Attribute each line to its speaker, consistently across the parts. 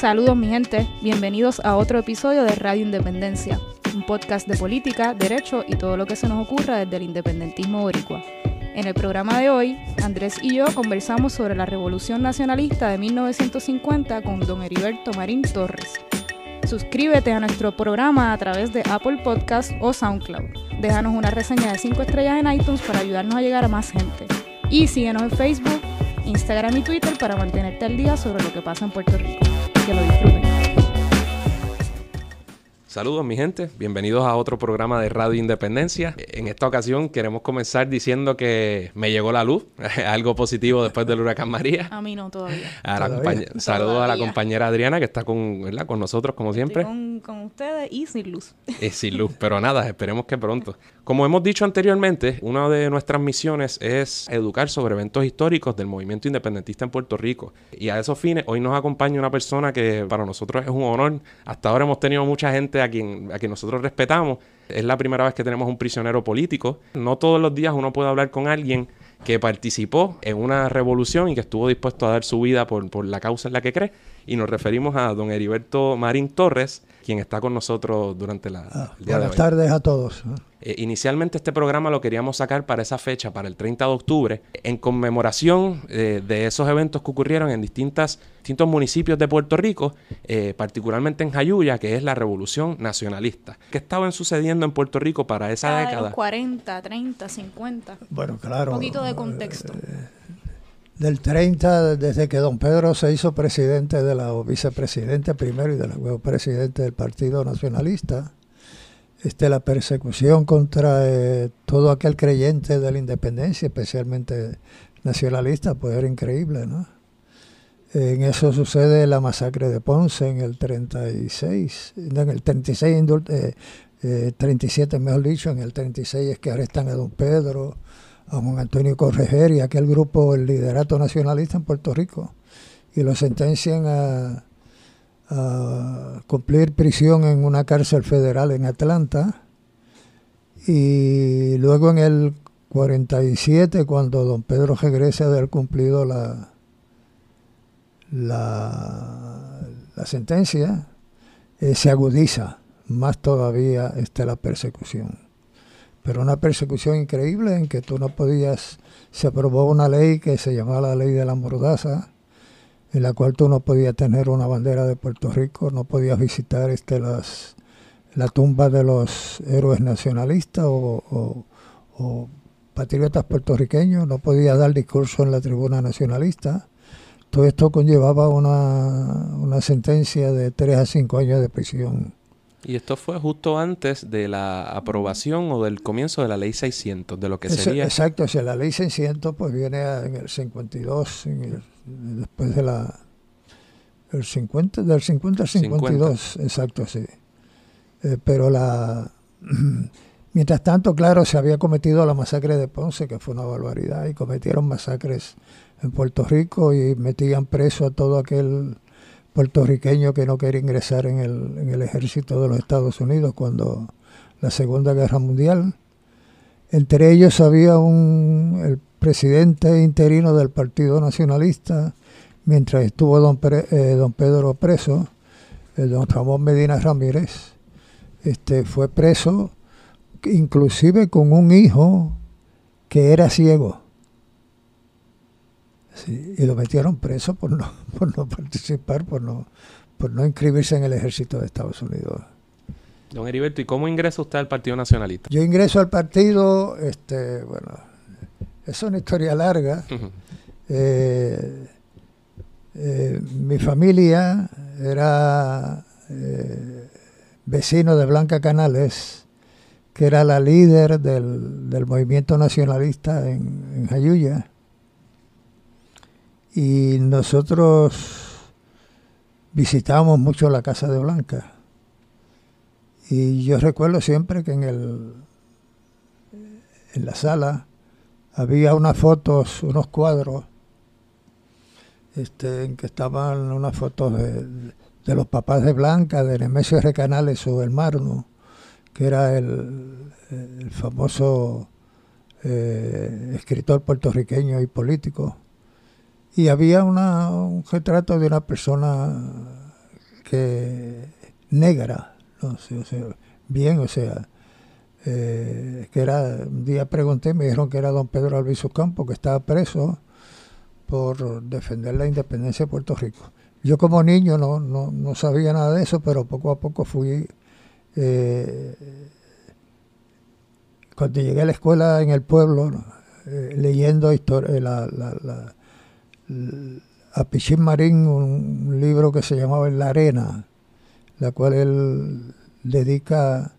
Speaker 1: Saludos mi gente, bienvenidos a otro episodio de Radio Independencia, un podcast de política, derecho y todo lo que se nos ocurra desde el independentismo boricua. En el programa de hoy, Andrés y yo conversamos sobre la Revolución Nacionalista de 1950 con don Heriberto Marín Torres. Suscríbete a nuestro programa a través de Apple Podcast o SoundCloud. Déjanos una reseña de 5 estrellas en iTunes para ayudarnos a llegar a más gente. Y síguenos en Facebook, Instagram y Twitter para mantenerte al día sobre lo que pasa en Puerto Rico. Que lo disfruten.
Speaker 2: Saludos mi gente, bienvenidos a otro programa de Radio Independencia. En esta ocasión queremos comenzar diciendo que me llegó la luz, algo positivo después del huracán María.
Speaker 1: A mí no, todavía.
Speaker 2: A la
Speaker 3: Todavía.
Speaker 2: Saludos a la
Speaker 1: Todavía.
Speaker 2: compañera Adriana que está con, ¿verdad? con nosotros como siempre.
Speaker 1: Estoy con, con ustedes y sin luz.
Speaker 2: Eh, sin luz, pero nada, esperemos que pronto. Como hemos dicho anteriormente, una de nuestras misiones es educar sobre eventos históricos del movimiento independentista en Puerto Rico. Y a esos fines, hoy nos acompaña una persona que para nosotros es un honor. Hasta ahora hemos tenido mucha gente a quien, a quien nosotros respetamos. Es la primera vez que tenemos un prisionero político. No todos los días uno puede hablar con alguien que participó en una revolución y que estuvo dispuesto a dar su vida por, por la causa en la que cree. Y nos referimos a don Heriberto Marín Torres, quien está con nosotros durante la,
Speaker 3: Ah,
Speaker 2: el día de
Speaker 3: buenas
Speaker 2: hoy.
Speaker 3: tardes a todos.
Speaker 2: Eh, inicialmente este programa lo queríamos sacar para esa fecha, para el 30 de octubre, en conmemoración eh, de esos eventos que ocurrieron en distintas, distintos municipios de Puerto Rico, eh, particularmente en Jayuya, que es la Revolución Nacionalista. ¿Qué estaban sucediendo en Puerto Rico para esa
Speaker 1: Cada de
Speaker 2: década?
Speaker 1: los 40, 30, 50.
Speaker 3: Bueno, claro.
Speaker 1: Un poquito de
Speaker 3: eh,
Speaker 1: contexto.
Speaker 3: Del 30, desde que don Pedro se hizo presidente de la, o vicepresidente primero y de luego presidente del Partido Nacionalista, este, la persecución contra eh, todo aquel creyente de la independencia, especialmente nacionalista, pues era increíble, ¿no? En eso sucede la masacre de Ponce en el 36, no, en el 36, indul- eh, eh, 37 mejor dicho, en el 36 es que arrestan a don Pedro, a Juan Antonio Correger y aquel grupo, el liderato nacionalista en Puerto Rico, y lo sentencian a, cumplir prisión en una cárcel federal en Atlanta. Y luego en el 47, cuando don Pedro regresa de haber cumplido la, la, sentencia, eh, se agudiza más todavía este, la persecución pero una persecución increíble en que tú no podías, se aprobó una ley que se llamaba la ley de la mordaza, en la cual tú no podías tener una bandera de Puerto Rico, no podías visitar este las la tumba de los héroes nacionalistas o, o- patriotas puertorriqueños, no podías dar discurso en la tribuna nacionalista. Todo esto conllevaba una, una sentencia de 3 a 5 años de prisión.
Speaker 2: Y esto fue justo antes de la aprobación o del comienzo de la Ley 600, de lo que
Speaker 3: Eso-
Speaker 2: sería...
Speaker 3: exacto, o sea, la ley 600 pues viene a- en el 52, en el- después de la... El 50, del 50 al 52, exacto, sí. Eh, pero la... Mientras tanto, claro, se había cometido la masacre de Ponce, que fue una barbaridad, y cometieron masacres en Puerto Rico y metían preso a todo aquel puertorriqueño que no quería ingresar en el, en el ejército de los Estados Unidos cuando la Segunda Guerra Mundial. Entre ellos había un, el presidente interino del Partido Nacionalista, mientras estuvo don, eh, don Pedro preso, el don Ramón Medina Ramírez, este, fue preso inclusive con un hijo que era ciego. Sí, y lo metieron preso por no, por no participar, por no, por no inscribirse en el ejército de Estados Unidos.
Speaker 2: Don Heriberto, ¿y cómo ingresa usted al Partido Nacionalista?
Speaker 3: Yo ingreso al partido, este, bueno, es una historia larga. Eh, eh, mi familia era eh, vecino de Blanca Canales, que era la líder del, del movimiento nacionalista en, en Jayuya. Y nosotros visitamos mucho la casa de Blanca. Y yo recuerdo siempre que en el en la sala había unas fotos, unos cuadros, este, en que estaban unas fotos de, de los papás de Blanca, de Nemesio R. Canales, su hermano, que era el, el famoso eh, escritor puertorriqueño y político. Y había una, un retrato de una persona que negra, ¿no? bien, o sea, eh, que era, un día pregunté, me dijeron que era don Pedro Alviso Campo, que estaba preso por defender la independencia de Puerto Rico. Yo como niño no, no, no sabía nada de eso, pero poco a poco fui... Eh, cuando llegué a la escuela en el pueblo, eh, leyendo historia, la, la, a Pichín Marín un libro que se llamaba la arena, la cual él dedica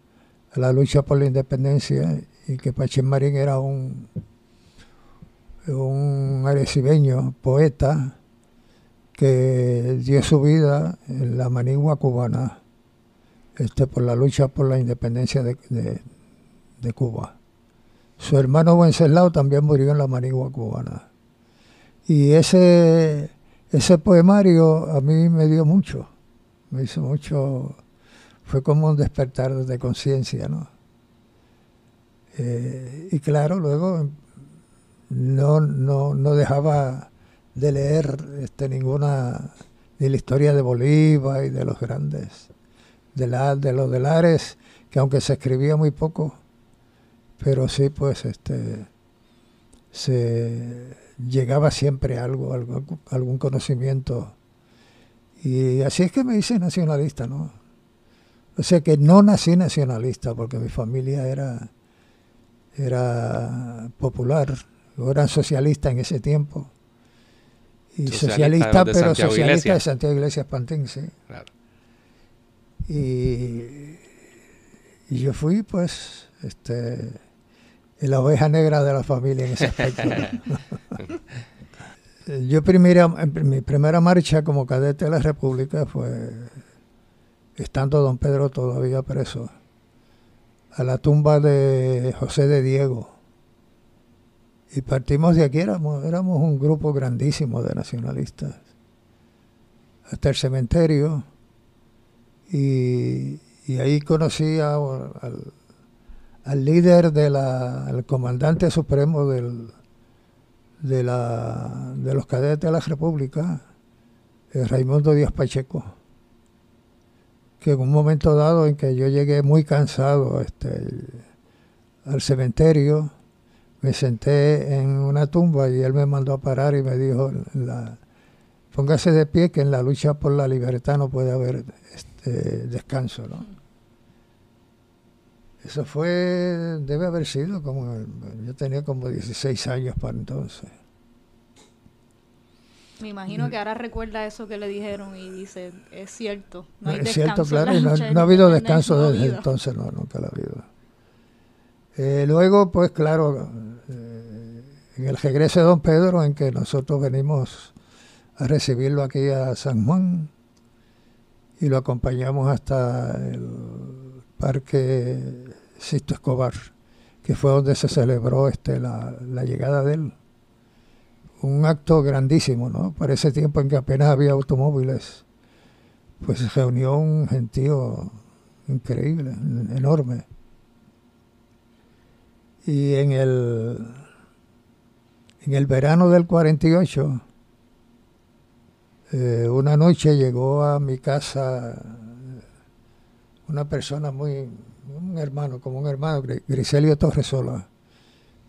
Speaker 3: a la lucha por la independencia y que Pachín Marín era un, un arecibeño, poeta, que dio su vida en la manigua cubana este, por la lucha por la independencia de, de Cuba. Su hermano Wenceslao también murió en la manigua cubana. Y ese ese poemario a mí me dio mucho, me hizo mucho, fue como un despertar de conciencia, ¿no? Eh, y claro, luego no, no, no dejaba de leer este, ninguna, ni la historia de Bolívar y de los grandes, de, la, de los delares, que aunque se escribía muy poco, pero sí, pues, este, se llegaba siempre algo, algo, algún conocimiento. Y así es que me hice nacionalista, ¿no? O sea que no nací nacionalista porque mi familia era, era popular, o eran socialistas en ese tiempo. Y socialista, pero socialista de Santiago Iglesias Pantín, sí. Y, y yo fui, pues, este la oveja negra de la familia en ese aspecto. Yo primera, mi primera marcha como cadete de la República fue estando don Pedro todavía preso, a la tumba de José de Diego. Y partimos de aquí, éramos, éramos un grupo grandísimo de nacionalistas, hasta el cementerio. Y, ahí conocí al al líder de la, al comandante supremo del, de, la, de los cadetes de la República, eh, Raimundo Díaz Pacheco, que en un momento dado en que yo llegué muy cansado este, al cementerio, me senté en una tumba y él me mandó a parar y me dijo, póngase de pie que en la lucha por la libertad no puede haber este, descanso. ¿no? Eso fue, debe haber sido como, yo tenía como 16 años para entonces.
Speaker 1: Me imagino que ahora recuerda eso que le dijeron y dice, es cierto, no hay
Speaker 3: Es cierto, claro, no, ha habido descanso desde entonces, no, nunca lo ha habido. Eh, luego, pues claro, eh, en el regreso de Don Pedro, en que nosotros venimos a recibirlo aquí a San Juan y lo acompañamos hasta el Parque Sisto Escobar, que fue donde se celebró este, la, llegada de él. Un acto grandísimo, ¿no? Para ese tiempo en que apenas había automóviles, pues se reunió un gentío increíble, enorme. Y en el, en el verano del 48, eh, una noche llegó a mi casa una persona muy, un hermano, como un hermano, Griselio Torresola,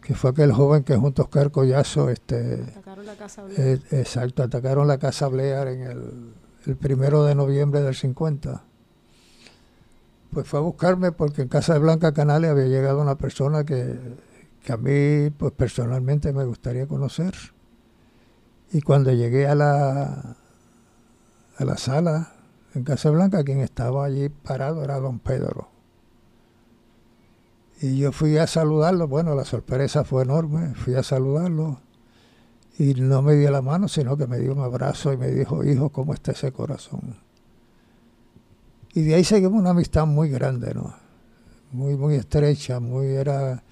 Speaker 3: que fue aquel joven que junto a Oscar Collazo, este,
Speaker 1: atacaron la casa
Speaker 3: eh, exacto, atacaron la casa Blear en el, el primero de noviembre del 50. Pues fue a buscarme porque en Casa de Blanca Canales había llegado una persona que, que a mí, pues personalmente me gustaría conocer. Y cuando llegué a la, a la sala en Casa Blanca, quien estaba allí parado era don Pedro. Y yo fui a saludarlo, bueno, la sorpresa fue enorme, fui a saludarlo y no me dio la mano, sino que me dio un abrazo y me dijo, hijo, ¿cómo está ese corazón? Y de ahí seguimos una amistad muy grande, ¿no? Muy, muy estrecha, muy era,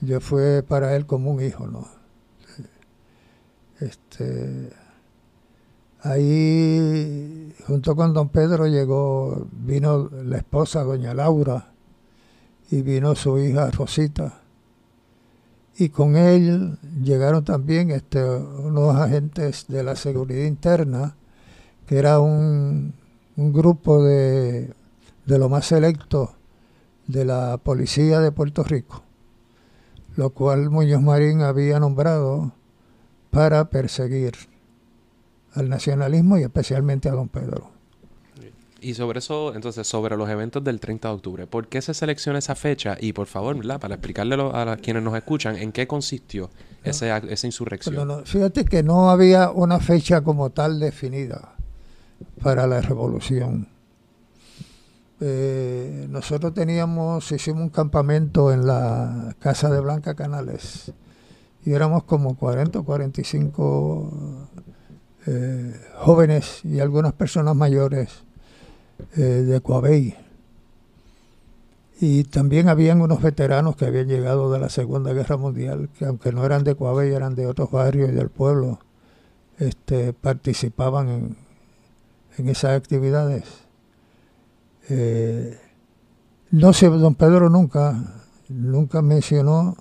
Speaker 3: yo fui para él como un hijo, ¿no? Este, Ahí, junto con don Pedro, llegó, vino la esposa, doña Laura, y vino su hija Rosita. Y con él llegaron también este, unos agentes de la seguridad interna, que era un, un grupo de, de lo más selecto de la policía de Puerto Rico, lo cual Muñoz Marín había nombrado para perseguir al nacionalismo y especialmente a don Pedro.
Speaker 2: Y sobre eso, entonces, sobre los eventos del 30 de octubre, ¿por qué se selecciona esa fecha? Y por favor, ¿verdad? para explicarle a quienes nos escuchan, ¿en qué consistió esa, esa insurrección?
Speaker 3: fíjate que no había una fecha como tal definida para la revolución. Eh, nosotros teníamos, hicimos un campamento en la casa de Blanca Canales y éramos como 40 o 45 eh, jóvenes y algunas personas mayores eh, de Coabey. Y también habían unos veteranos que habían llegado de la Segunda Guerra Mundial, que aunque no eran de Coabey, eran de otros barrios y del pueblo, este, participaban en, en esas actividades. Eh, no sé, don Pedro nunca, nunca mencionó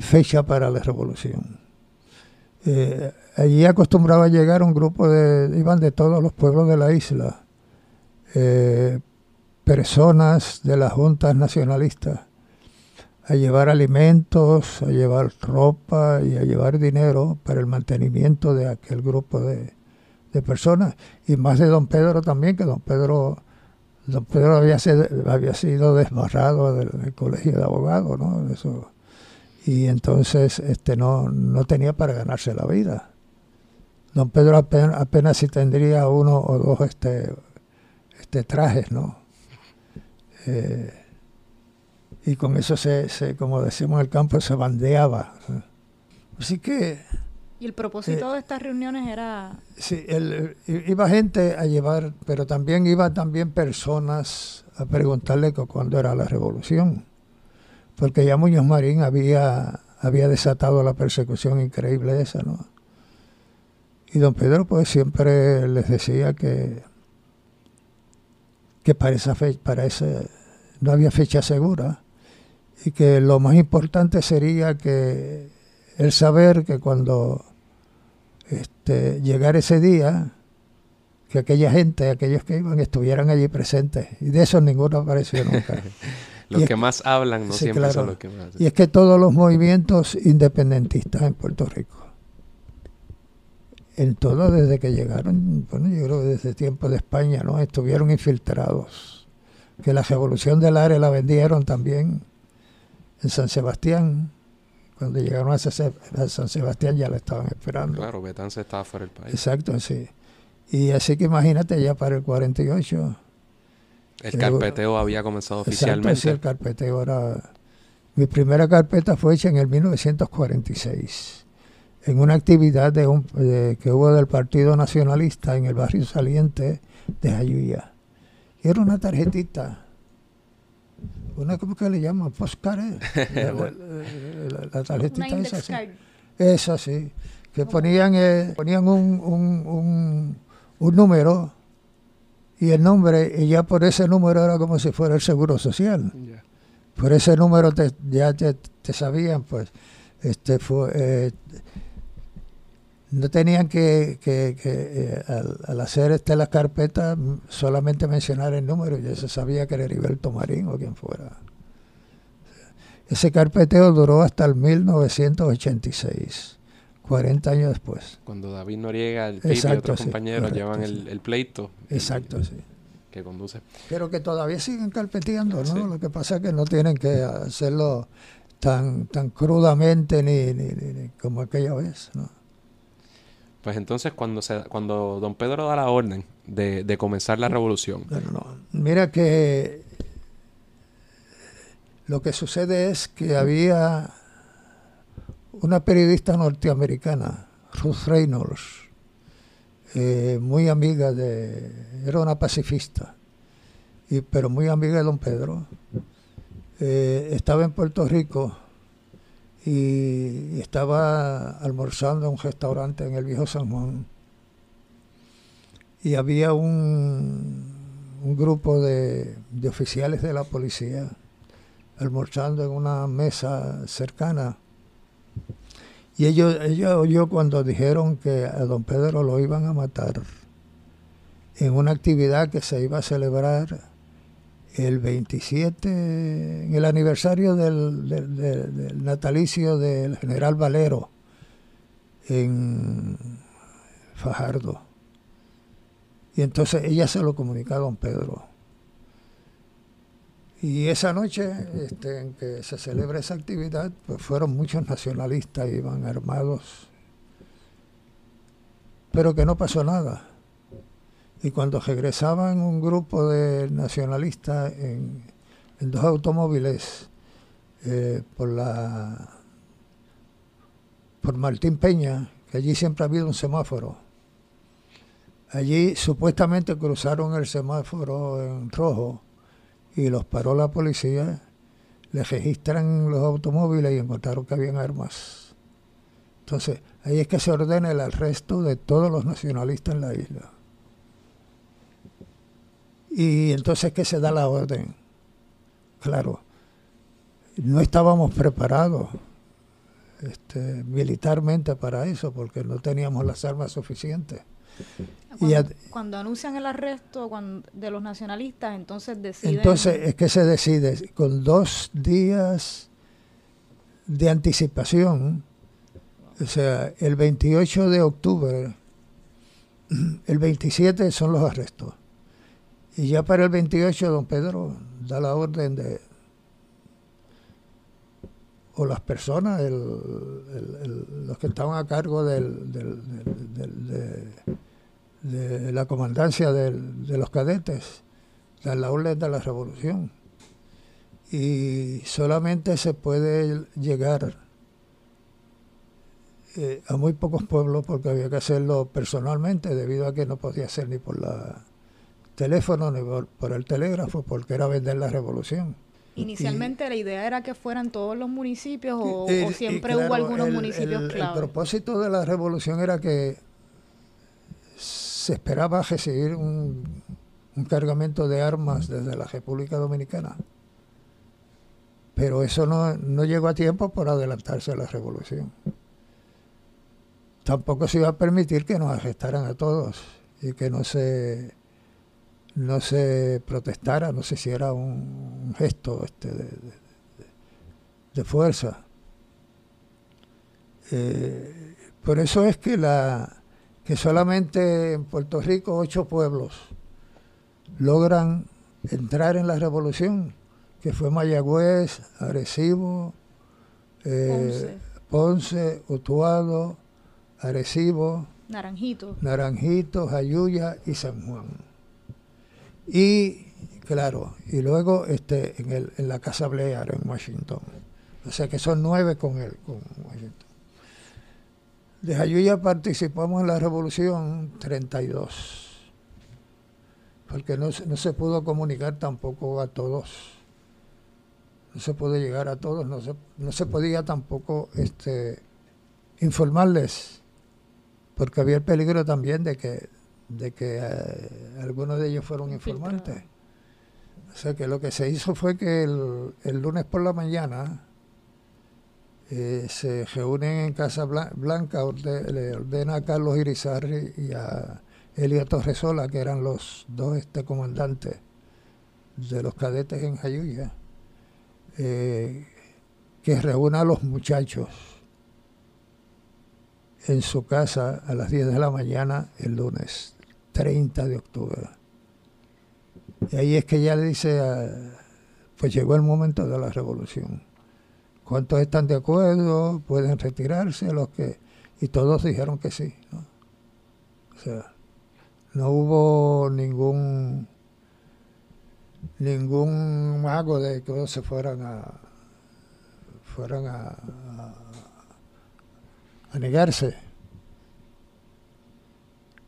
Speaker 3: fecha para la revolución. Allí acostumbraba a llegar un grupo de, iban de todos los pueblos de la isla, personas de las juntas nacionalistas, a llevar alimentos, a llevar ropa y a llevar dinero para el mantenimiento de aquel grupo de, de personas, y más de don Pedro también, que don Pedro, don Pedro había, sido, había sido desbarrado del, colegio de abogados, ¿no? Eso, y entonces este no, no tenía para ganarse la vida. Don Pedro apenas, apenas si tendría uno o dos este, este trajes, ¿no? Eh, y con eso se, se, como decimos en el campo, se bandeaba. Así que
Speaker 1: ¿Y el propósito eh, de estas reuniones era...?
Speaker 3: Sí, iba gente a llevar, pero también iban también personas a preguntarle cuándo era la revolución. Porque ya Muñoz Marín había, había desatado la persecución increíble esa, ¿no? Y don Pedro pues siempre les decía que, que para esa fecha, para ese, no había fecha segura y que lo más importante sería que el saber que cuando este, llegar ese día, que aquella gente, aquellos que iban, estuvieran allí presentes. Y de eso ninguno apareció nunca.
Speaker 2: los que más hablan no siempre son los que más.
Speaker 3: Y es que todos los movimientos independentistas en Puerto Rico, en todo desde que llegaron, bueno, yo creo que desde tiempo de España, ¿no? Estuvieron infiltrados. Que la revolución del área la vendieron también en San Sebastián cuando llegaron a, San Sebastián ya la estaban esperando.
Speaker 2: Claro, Betán se estaba fuera del país.
Speaker 3: Exacto, sí. Y así que imagínate ya para el 48.
Speaker 2: El carpeteo había comenzado oficialmente.
Speaker 3: Exacto, sí, el carpeteo era... Mi primera carpeta fue hecha en el 1946, en una actividad de un, que hubo del Partido Nacionalista en el barrio saliente de Jayuya. Y era una tarjetita. Una como que le llaman postcard eh? la, tarjetita esa sí. esa sí. Que ponían eh, ponían un, un, un, número y el nombre y ya por ese número era como si fuera el seguro social. Por ese número te, ya te, sabían pues. Este fue eh, no tenían que, que, que al, hacer este la carpeta solamente mencionar el número, ya se sabía que era Heriberto Marín o quien fuera. Ese carpeteo duró hasta el 1986, 40 años después.
Speaker 2: Cuando David Noriega, el y otros compañeros llevan el, pleito.
Speaker 3: Exacto, sí.
Speaker 2: Que conduce.
Speaker 3: Pero que todavía siguen carpeteando, ¿no? Lo que pasa es que no tienen que hacerlo tan, tan crudamente ni, ni como aquella vez, ¿no?
Speaker 2: Pues entonces cuando se, cuando don Pedro da la orden de, comenzar la revolución.
Speaker 3: Mira que lo que sucede es que había una periodista norteamericana, Ruth Reynolds, eh, muy amiga de, era una pacifista, y, pero muy amiga de don Pedro. Eh, estaba en Puerto Rico y estaba almorzando en un restaurante en el viejo San Juan. Y había un, un grupo de, oficiales de la policía almorzando en una mesa cercana. Y ellos, ella oyó cuando dijeron que a don Pedro lo iban a matar en una actividad que se iba a celebrar el 27, en el aniversario del, natalicio del general Valero en Fajardo. Y entonces ella se lo comunicó a don Pedro. Y esa noche este, en que se celebra esa actividad, pues fueron muchos nacionalistas, iban armados, pero que no pasó nada. Y cuando regresaban un grupo de nacionalistas en, dos automóviles eh, por la por Martín Peña, que allí siempre ha habido un semáforo. Allí supuestamente cruzaron el semáforo en rojo y los paró la policía, les registran los automóviles y encontraron que habían armas. Entonces, ahí es que se ordena el arresto de todos los nacionalistas en la isla. Y entonces que se da la orden. Claro, no estábamos preparados este, militarmente para eso porque no teníamos las armas suficientes.
Speaker 1: Cuando, anuncian el arresto de los nacionalistas, entonces deciden...
Speaker 3: Entonces es que se decide con dos días de anticipación, o sea, el 28 de octubre, el 27 son los arrestos. Y ya para el 28 don Pedro da la orden de, o las personas, los que estaban a cargo del, de, la comandancia de los cadetes, dan la orden de la revolución. Y solamente se puede llegar eh, a muy pocos pueblos porque había que hacerlo personalmente debido a que no podía ser ni por la teléfono ni por, el telégrafo, porque era vender la revolución.
Speaker 1: Inicialmente la idea era que fueran todos los municipios o, siempre hubo algunos municipios clave.
Speaker 3: El propósito de la revolución era que se esperaba recibir un, un cargamento de armas desde la República Dominicana. Pero eso no, no llegó a tiempo por adelantarse a la revolución. Tampoco se iba a permitir que nos arrestaran a todos y que no se no se protestara, no sé si era un, gesto este, de, fuerza. Eh, por eso es que, la, que solamente en Puerto Rico ocho pueblos logran entrar en la revolución, que fue Mayagüez, Arecibo, eh, Ponce. Utuado, Arecibo,
Speaker 1: Naranjito.
Speaker 3: Naranjito, Jayuya y San Juan. Y claro, y luego este en, el, en la Casa Blair en Washington. O sea que son nueve con él, con Washington. De Jayuya participamos en la revolución 32, porque no, no se pudo comunicar tampoco a todos. No se pudo llegar a todos, no se, no se podía tampoco este, informarles, porque había el peligro también de que de que eh, algunos de ellos fueron informantes. O sea que lo que se hizo fue que el, lunes por la mañana eh, se reúnen en Casa Blanca, le ordena a Carlos Irizarri y a Elio Torresola, que eran los dos este comandantes de los cadetes en Jayuya, eh, que reúna a los muchachos en su casa a las 10 de la mañana el lunes 30 de octubre. Y ahí es que ya le dice, pues llegó el momento de la revolución. ¿Cuántos están de acuerdo? ¿Pueden retirarse? Los que Y todos dijeron que sí. O sea, no hubo ningún ningún mago de que se fueran a fueran a, a negarse.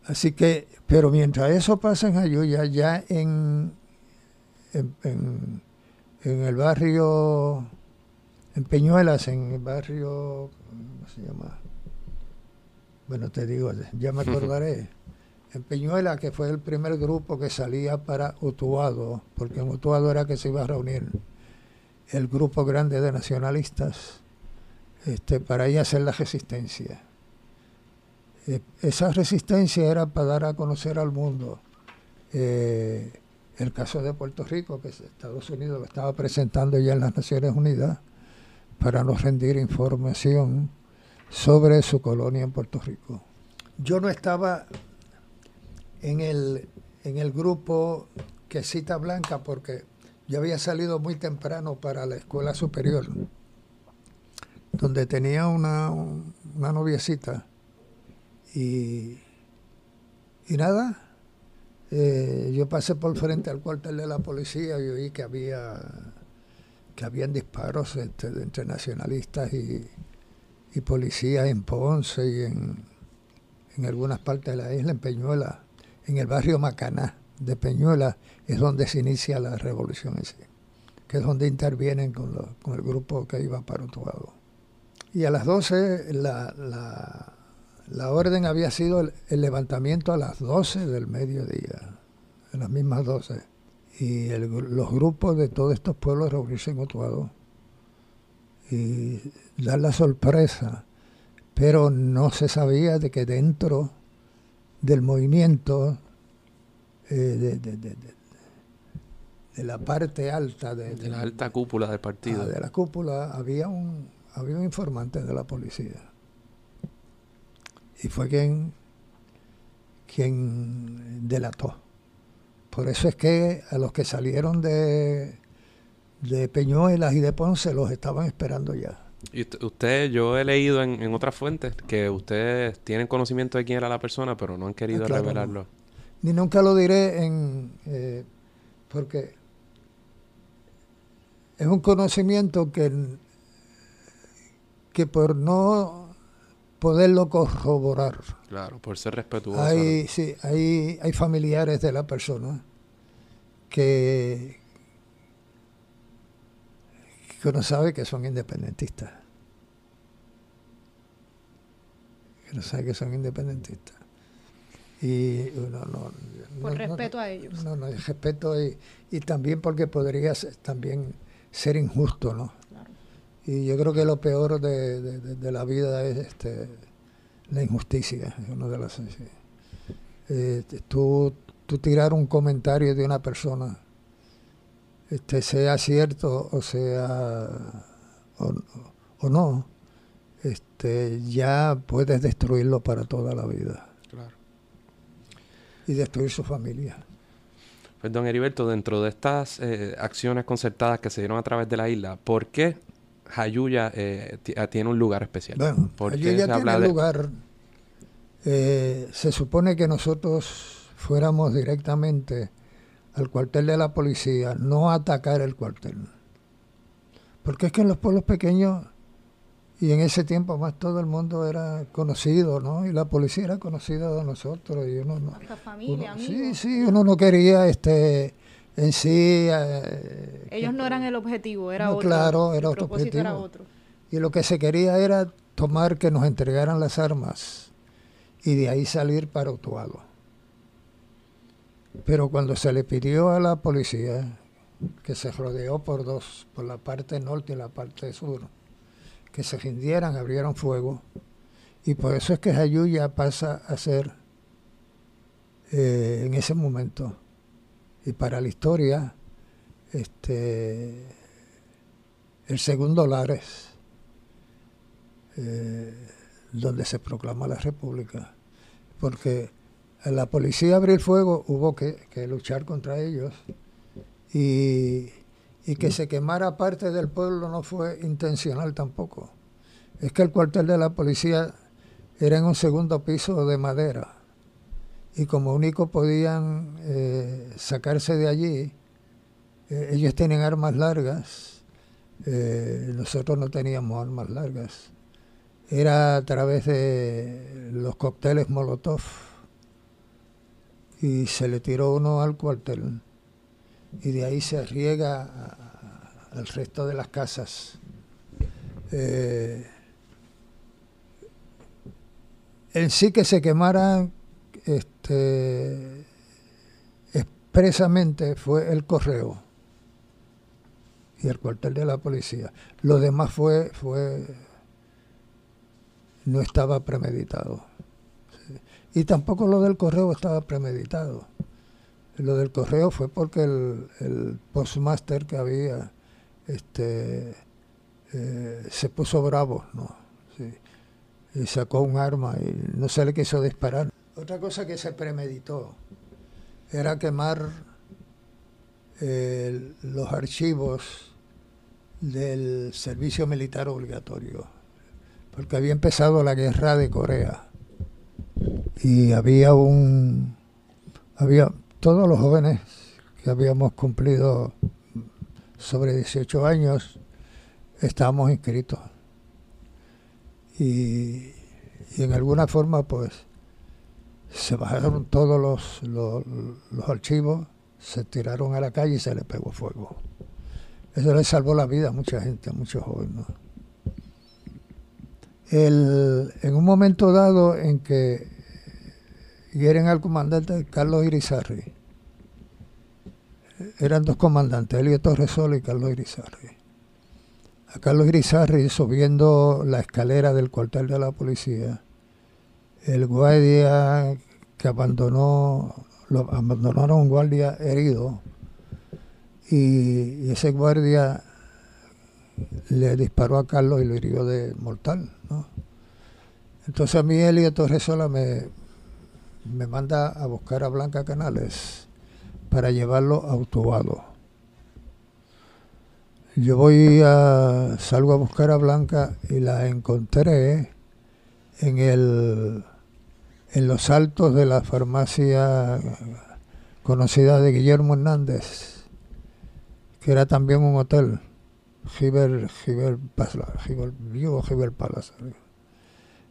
Speaker 3: Así que pero mientras eso pasa en Ayuya, ya en, en, el barrio, en Peñuelas, en el barrio, ¿cómo se llama? Bueno, te digo, ya me acordaré. En Peñuelas, que fue el primer grupo que salía para Utuado, porque en Utuado era que se iba a reunir el grupo grande de nacionalistas este, para ir a hacer la resistencia. Eh, esa resistencia era para dar a conocer al mundo Eh, el caso de Puerto Rico, que Estados Unidos lo estaba presentando ya en las Naciones Unidas para nos rendir información sobre su colonia en Puerto Rico. Yo no estaba en el, en el grupo que cita Blanca porque yo había salido muy temprano para la escuela superior, donde tenía una, una noviecita y, y nada, eh, yo pasé por frente al cuartel de la policía y oí que había que habían disparos entre nacionalistas y, y policías en Ponce y en, en algunas partes de la isla, en Peñuela, en el barrio Macaná de Peñuela, es donde se inicia la revolución en sí, que es donde intervienen con, con el grupo que iba para otro lado. Y a las 12 la, la, la orden había sido el, levantamiento a las 12 del mediodía, a las mismas 12. Y los grupos de todos estos pueblos reunirse en y dar la sorpresa, pero no se sabía de que dentro del movimiento eh, de, de, de, de, la parte alta de,
Speaker 2: la alta cúpula del partido.
Speaker 3: Ah, de la cúpula había un había un informante de la policía y fue quien, quien delató. Por eso es que a los que salieron de, de Peñuelas y de Ponce los estaban esperando ya.
Speaker 2: Y usted, yo he leído en, otras fuentes que ustedes tienen conocimiento de quién era la persona, pero no han querido ah, revelarlo.
Speaker 3: Ni nunca lo diré en eh, porque es un conocimiento que, que por no poderlo corroborar.
Speaker 2: Claro, por ser respetuoso.
Speaker 3: Hay, sí, hay, hay familiares de la persona que, que uno sabe que son independentistas. Que uno sabe que son independentistas. Y uno no,
Speaker 1: por respeto a ellos.
Speaker 3: No, no, respeto y, y también porque podría también ser injusto, ¿no? Y yo creo que lo peor de, la vida es este, la injusticia. Una de las, eh, tú, tú tirar un comentario de una persona, este, sea cierto o sea o, no, este, ya puedes destruirlo para toda la vida. Claro. Y destruir su familia.
Speaker 2: Pues don Heriberto, dentro de estas eh, acciones concertadas que se dieron a través de la isla, ¿por qué Jayuya eh, ah, tiene un lugar especial.
Speaker 3: Bueno, Jayuya tiene un lugar. Eh, se supone que nosotros fuéramos directamente al cuartel de la policía, no atacar el cuartel. Porque es que en los pueblos pequeños, y en ese tiempo más todo el mundo era conocido, ¿no? Y la policía era conocida de nosotros. Y uno no.
Speaker 1: familia,
Speaker 3: Sí, sí, uno no quería este en sí...
Speaker 1: Eh, Ellos no eran el objetivo, era otro.
Speaker 3: Claro, era otro objetivo. Y lo que se quería era tomar que nos entregaran las armas y de ahí salir para Utuado. Pero cuando se le pidió a la policía, que se rodeó por dos, por la parte norte y la parte sur, que se rindieran, abrieron fuego. Y por eso es que Jayuya pasa a ser, eh, en ese momento, y para la historia, este, el segundo Lares, eh, donde se proclama la República, porque la policía abrir fuego hubo que, luchar contra ellos y, que se quemara parte del pueblo no fue intencional tampoco. Es que el cuartel de la policía era en un segundo piso de madera y como único podían eh, sacarse de allí, eh, ellos tenían armas largas, eh, nosotros no teníamos armas largas. Era a través de los cócteles Molotov y se le tiró uno al cuartel y de ahí se riega al resto de las casas. en sí que se quemaran este, expresamente fue el correo y el cuartel de la policía. Lo demás fue, fue no estaba premeditado. Y tampoco lo del correo estaba premeditado. Lo del correo fue porque el, el postmaster que había este, eh, se puso bravo, ¿no? Y sacó un arma y no se le quiso disparar. Otra cosa que se premeditó era quemar eh, los archivos del servicio militar obligatorio, porque había empezado la guerra de Corea y había un había todos los jóvenes que habíamos cumplido sobre 18 años estábamos inscritos. Y, en alguna forma pues se bajaron todos los, los, archivos se tiraron a la calle y se le pegó fuego eso le salvó la vida a mucha gente a muchos jóvenes en un momento dado en que hieren al comandante Carlos Irizarry. Eran dos comandantes, Elio Torresolo y Carlos Irizarry. A Carlos Irizarry subiendo la escalera del cuartel de la policía, el guardia que abandonó, lo abandonaron un guardia herido y, ese guardia le disparó a Carlos y lo hirió de mortal. Entonces a mí Elio Torresola me, me manda a buscar a Blanca Canales para llevarlo a Autobado. Yo voy a, salgo a buscar a Blanca y la encontré en el en los altos de la farmacia conocida de Guillermo Hernández, que era también un hotel, Giver, Giver, Giver, Giver Palace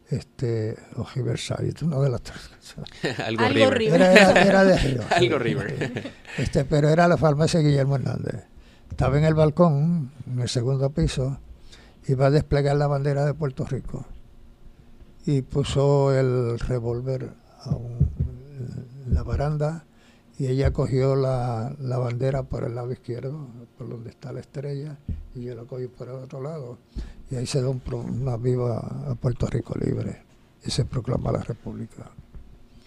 Speaker 3: este, o Riverside, una de las tres.
Speaker 2: Algo, River.
Speaker 3: Era, de Río.
Speaker 2: Algo River.
Speaker 3: Este, pero era la farmacia Guillermo Hernández. Estaba en el balcón, en el segundo piso, iba a desplegar la bandera de Puerto Rico. Y puso el revólver en la baranda y ella cogió la, la, bandera por el lado izquierdo, por donde está la estrella, y yo la cogí por el otro lado. Y ahí se da una viva a Puerto Rico libre y se proclama la República.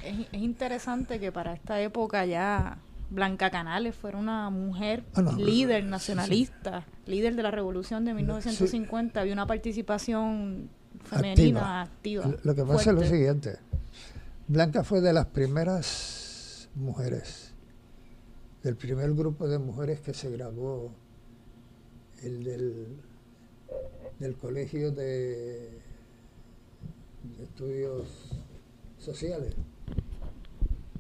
Speaker 1: Es, interesante que para esta época ya Blanca Canales fuera una mujer ah, líder nacionalista, líder de la revolución de 1950, había una participación femenina activa.
Speaker 3: lo que pasa es lo siguiente, Blanca fue de las primeras mujeres, del primer grupo de mujeres que se graduó, el del del Colegio de, Estudios Sociales.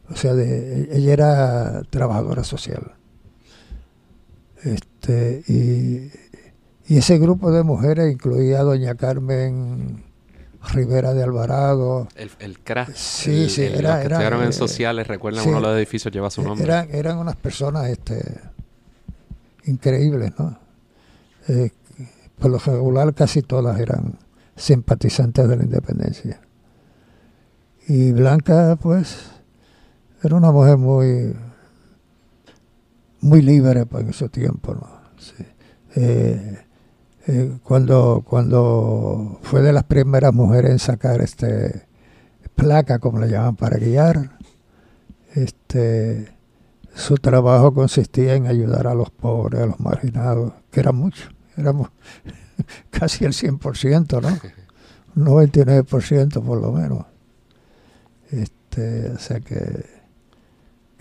Speaker 3: O sea, de, ella era trabajadora social. Este, y, ese grupo de mujeres incluía a doña Carmen Rivera de Alvarado.
Speaker 2: El, el crack.
Speaker 3: Sí, sí, era,
Speaker 2: los que en sociales, recuerdan uno de los edificios lleva su nombre.
Speaker 3: Eran, eran unas personas este, increíbles, ¿no? Eh, por lo regular casi todas eran simpatizantes de la independencia. Y Blanca, pues, era una mujer muy, muy libre para ese tiempo, ¿no? Eh, eh, cuando, cuando fue de las primeras mujeres en sacar este placa, como le llaman, para guiar, este, su trabajo consistía en ayudar a los pobres, a los marginados, que eran muchos éramos casi el 100%, ¿no? Un 99% por lo menos. Este, o sea que,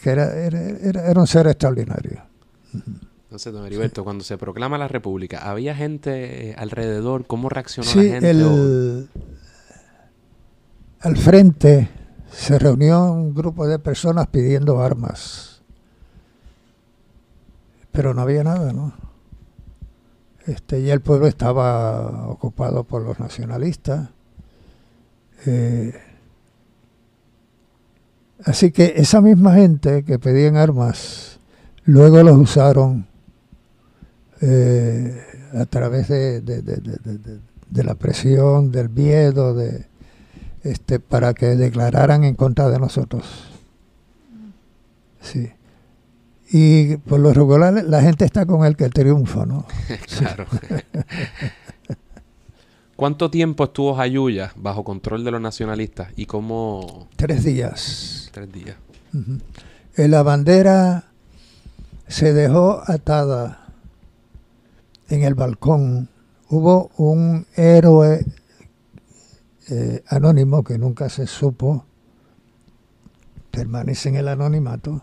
Speaker 3: que era, era, era, un ser extraordinario.
Speaker 2: Entonces, don Heriberto, cuando se proclama la República, ¿había gente eh, alrededor? ¿Cómo reaccionó la gente?
Speaker 3: El, Al frente se reunió un grupo de personas pidiendo armas. Pero no había nada, ¿no? Este, y el pueblo estaba ocupado por los nacionalistas. Eh, así que esa misma gente que pedían armas, luego los usaron eh, a través de, de, la presión, del miedo, de, este, para que declararan en contra de nosotros. Sí. Y por lo regular la gente está con el que triunfa, ¿no? claro.
Speaker 2: ¿Cuánto tiempo estuvo Jayuya bajo control de los nacionalistas y cómo...?
Speaker 3: Tres días.
Speaker 2: Tres días.
Speaker 3: La bandera se dejó atada en el balcón. Hubo un héroe eh, anónimo que nunca se supo, permanece en el anonimato,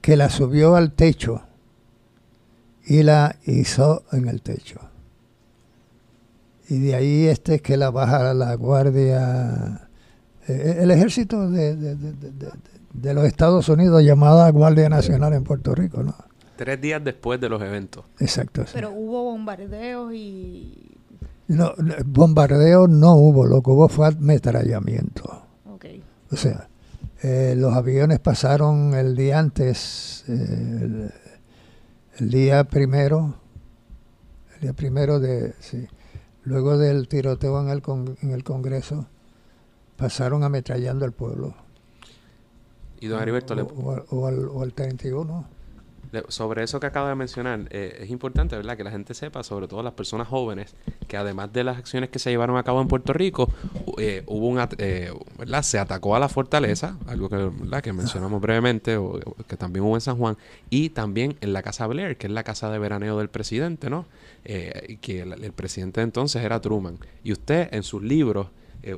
Speaker 3: que la subió al techo y la hizo en el techo. Y de ahí este que la baja la guardia, eh, el ejército de, de, los Estados Unidos llamada Guardia Nacional en Puerto Rico, ¿no?
Speaker 2: Tres días después de los eventos.
Speaker 3: Exacto.
Speaker 1: Pero hubo bombardeos y...
Speaker 3: No, bombardeos no hubo, lo que hubo fue ametrallamiento. Okay. O sea, eh, los aviones pasaron el día antes, eh, el, día primero, el día primero de, sí, luego del tiroteo en el, en el Congreso, pasaron ametrallando el pueblo.
Speaker 2: Y don Heriberto,
Speaker 3: o, al, o al 31
Speaker 2: sobre eso que acaba de mencionar, eh, es importante, ¿verdad?, que la gente sepa, sobre todo las personas jóvenes, que además de las acciones que se llevaron a cabo en Puerto Rico, eh, hubo un, eh, ¿verdad?, se atacó a la fortaleza, algo que, ¿verdad? que mencionamos brevemente, o, que también hubo en San Juan, y también en la Casa Blair, que es la casa de veraneo del presidente, ¿no?, que el, presidente de entonces era Truman. Y usted, en sus libros,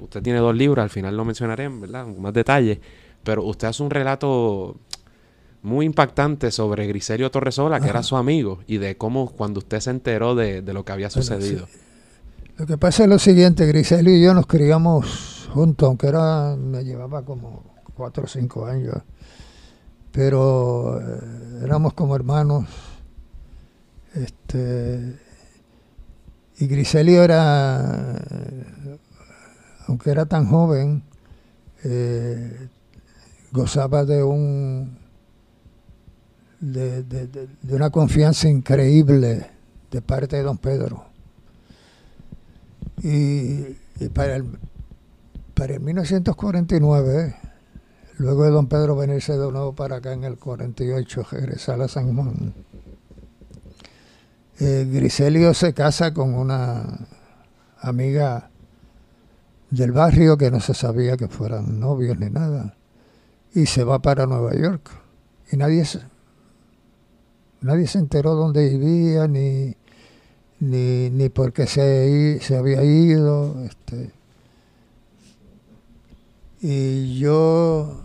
Speaker 2: usted tiene dos libros, al final lo mencionaré, ¿verdad?, con más detalle, pero usted hace un relato muy impactante sobre Griselio Torresola, que era su amigo, y de cómo cuando usted se enteró de, lo que había sucedido.
Speaker 3: Lo que pasa es lo siguiente, Griselio y yo nos criamos juntos, aunque era, me llevaba como cuatro o cinco años, pero eh, éramos como hermanos. Este, y Griselio era, aunque era tan joven, eh, gozaba de un de, de, una confianza increíble de parte de don Pedro. Y, para, el, para el 1949, luego de don Pedro venirse de nuevo para acá en el 48, regresar a San Juan, eh, Griselio se casa con una amiga del barrio que no se sabía que fueran novios ni nada, y se va para Nueva York. Y nadie Nadie se enteró dónde vivía ni, ni, ni por qué se, se había ido. Este. Y yo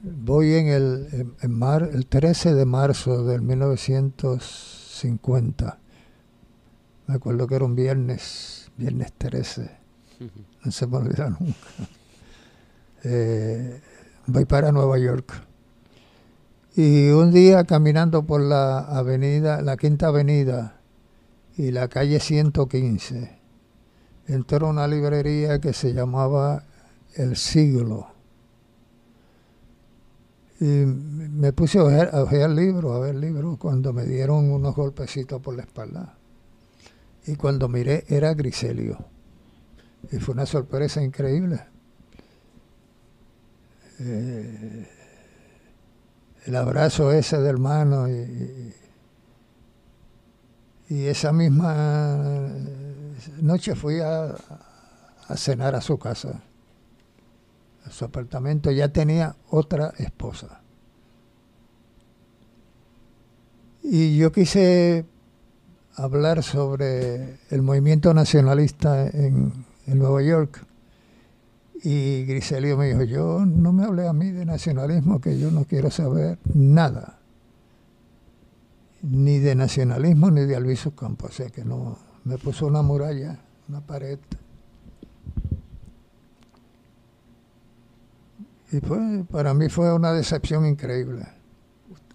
Speaker 3: voy en el, en, mar, el 13 de marzo del 1950. Me acuerdo que era un viernes, viernes 13. No se me olvida nunca. Eh, voy para Nueva York y un día caminando por la avenida, la quinta avenida y la calle 115, entró una librería que se llamaba El Siglo. Y me puse a ojear, libros, a ver libros, cuando me dieron unos golpecitos por la espalda. Y cuando miré era Griselio. Y fue una sorpresa increíble. Eh, el abrazo ese de hermano y, esa misma noche fui a, cenar a su casa, a su apartamento, ya tenía otra esposa. Y yo quise hablar sobre el movimiento nacionalista en Nueva York y Griselio me dijo, yo no me hablé a mí de nacionalismo, que yo no quiero saber nada. Ni de nacionalismo ni de Alviso Campos. O sea que no, me puso una muralla, una pared. Y pues para mí fue una decepción increíble.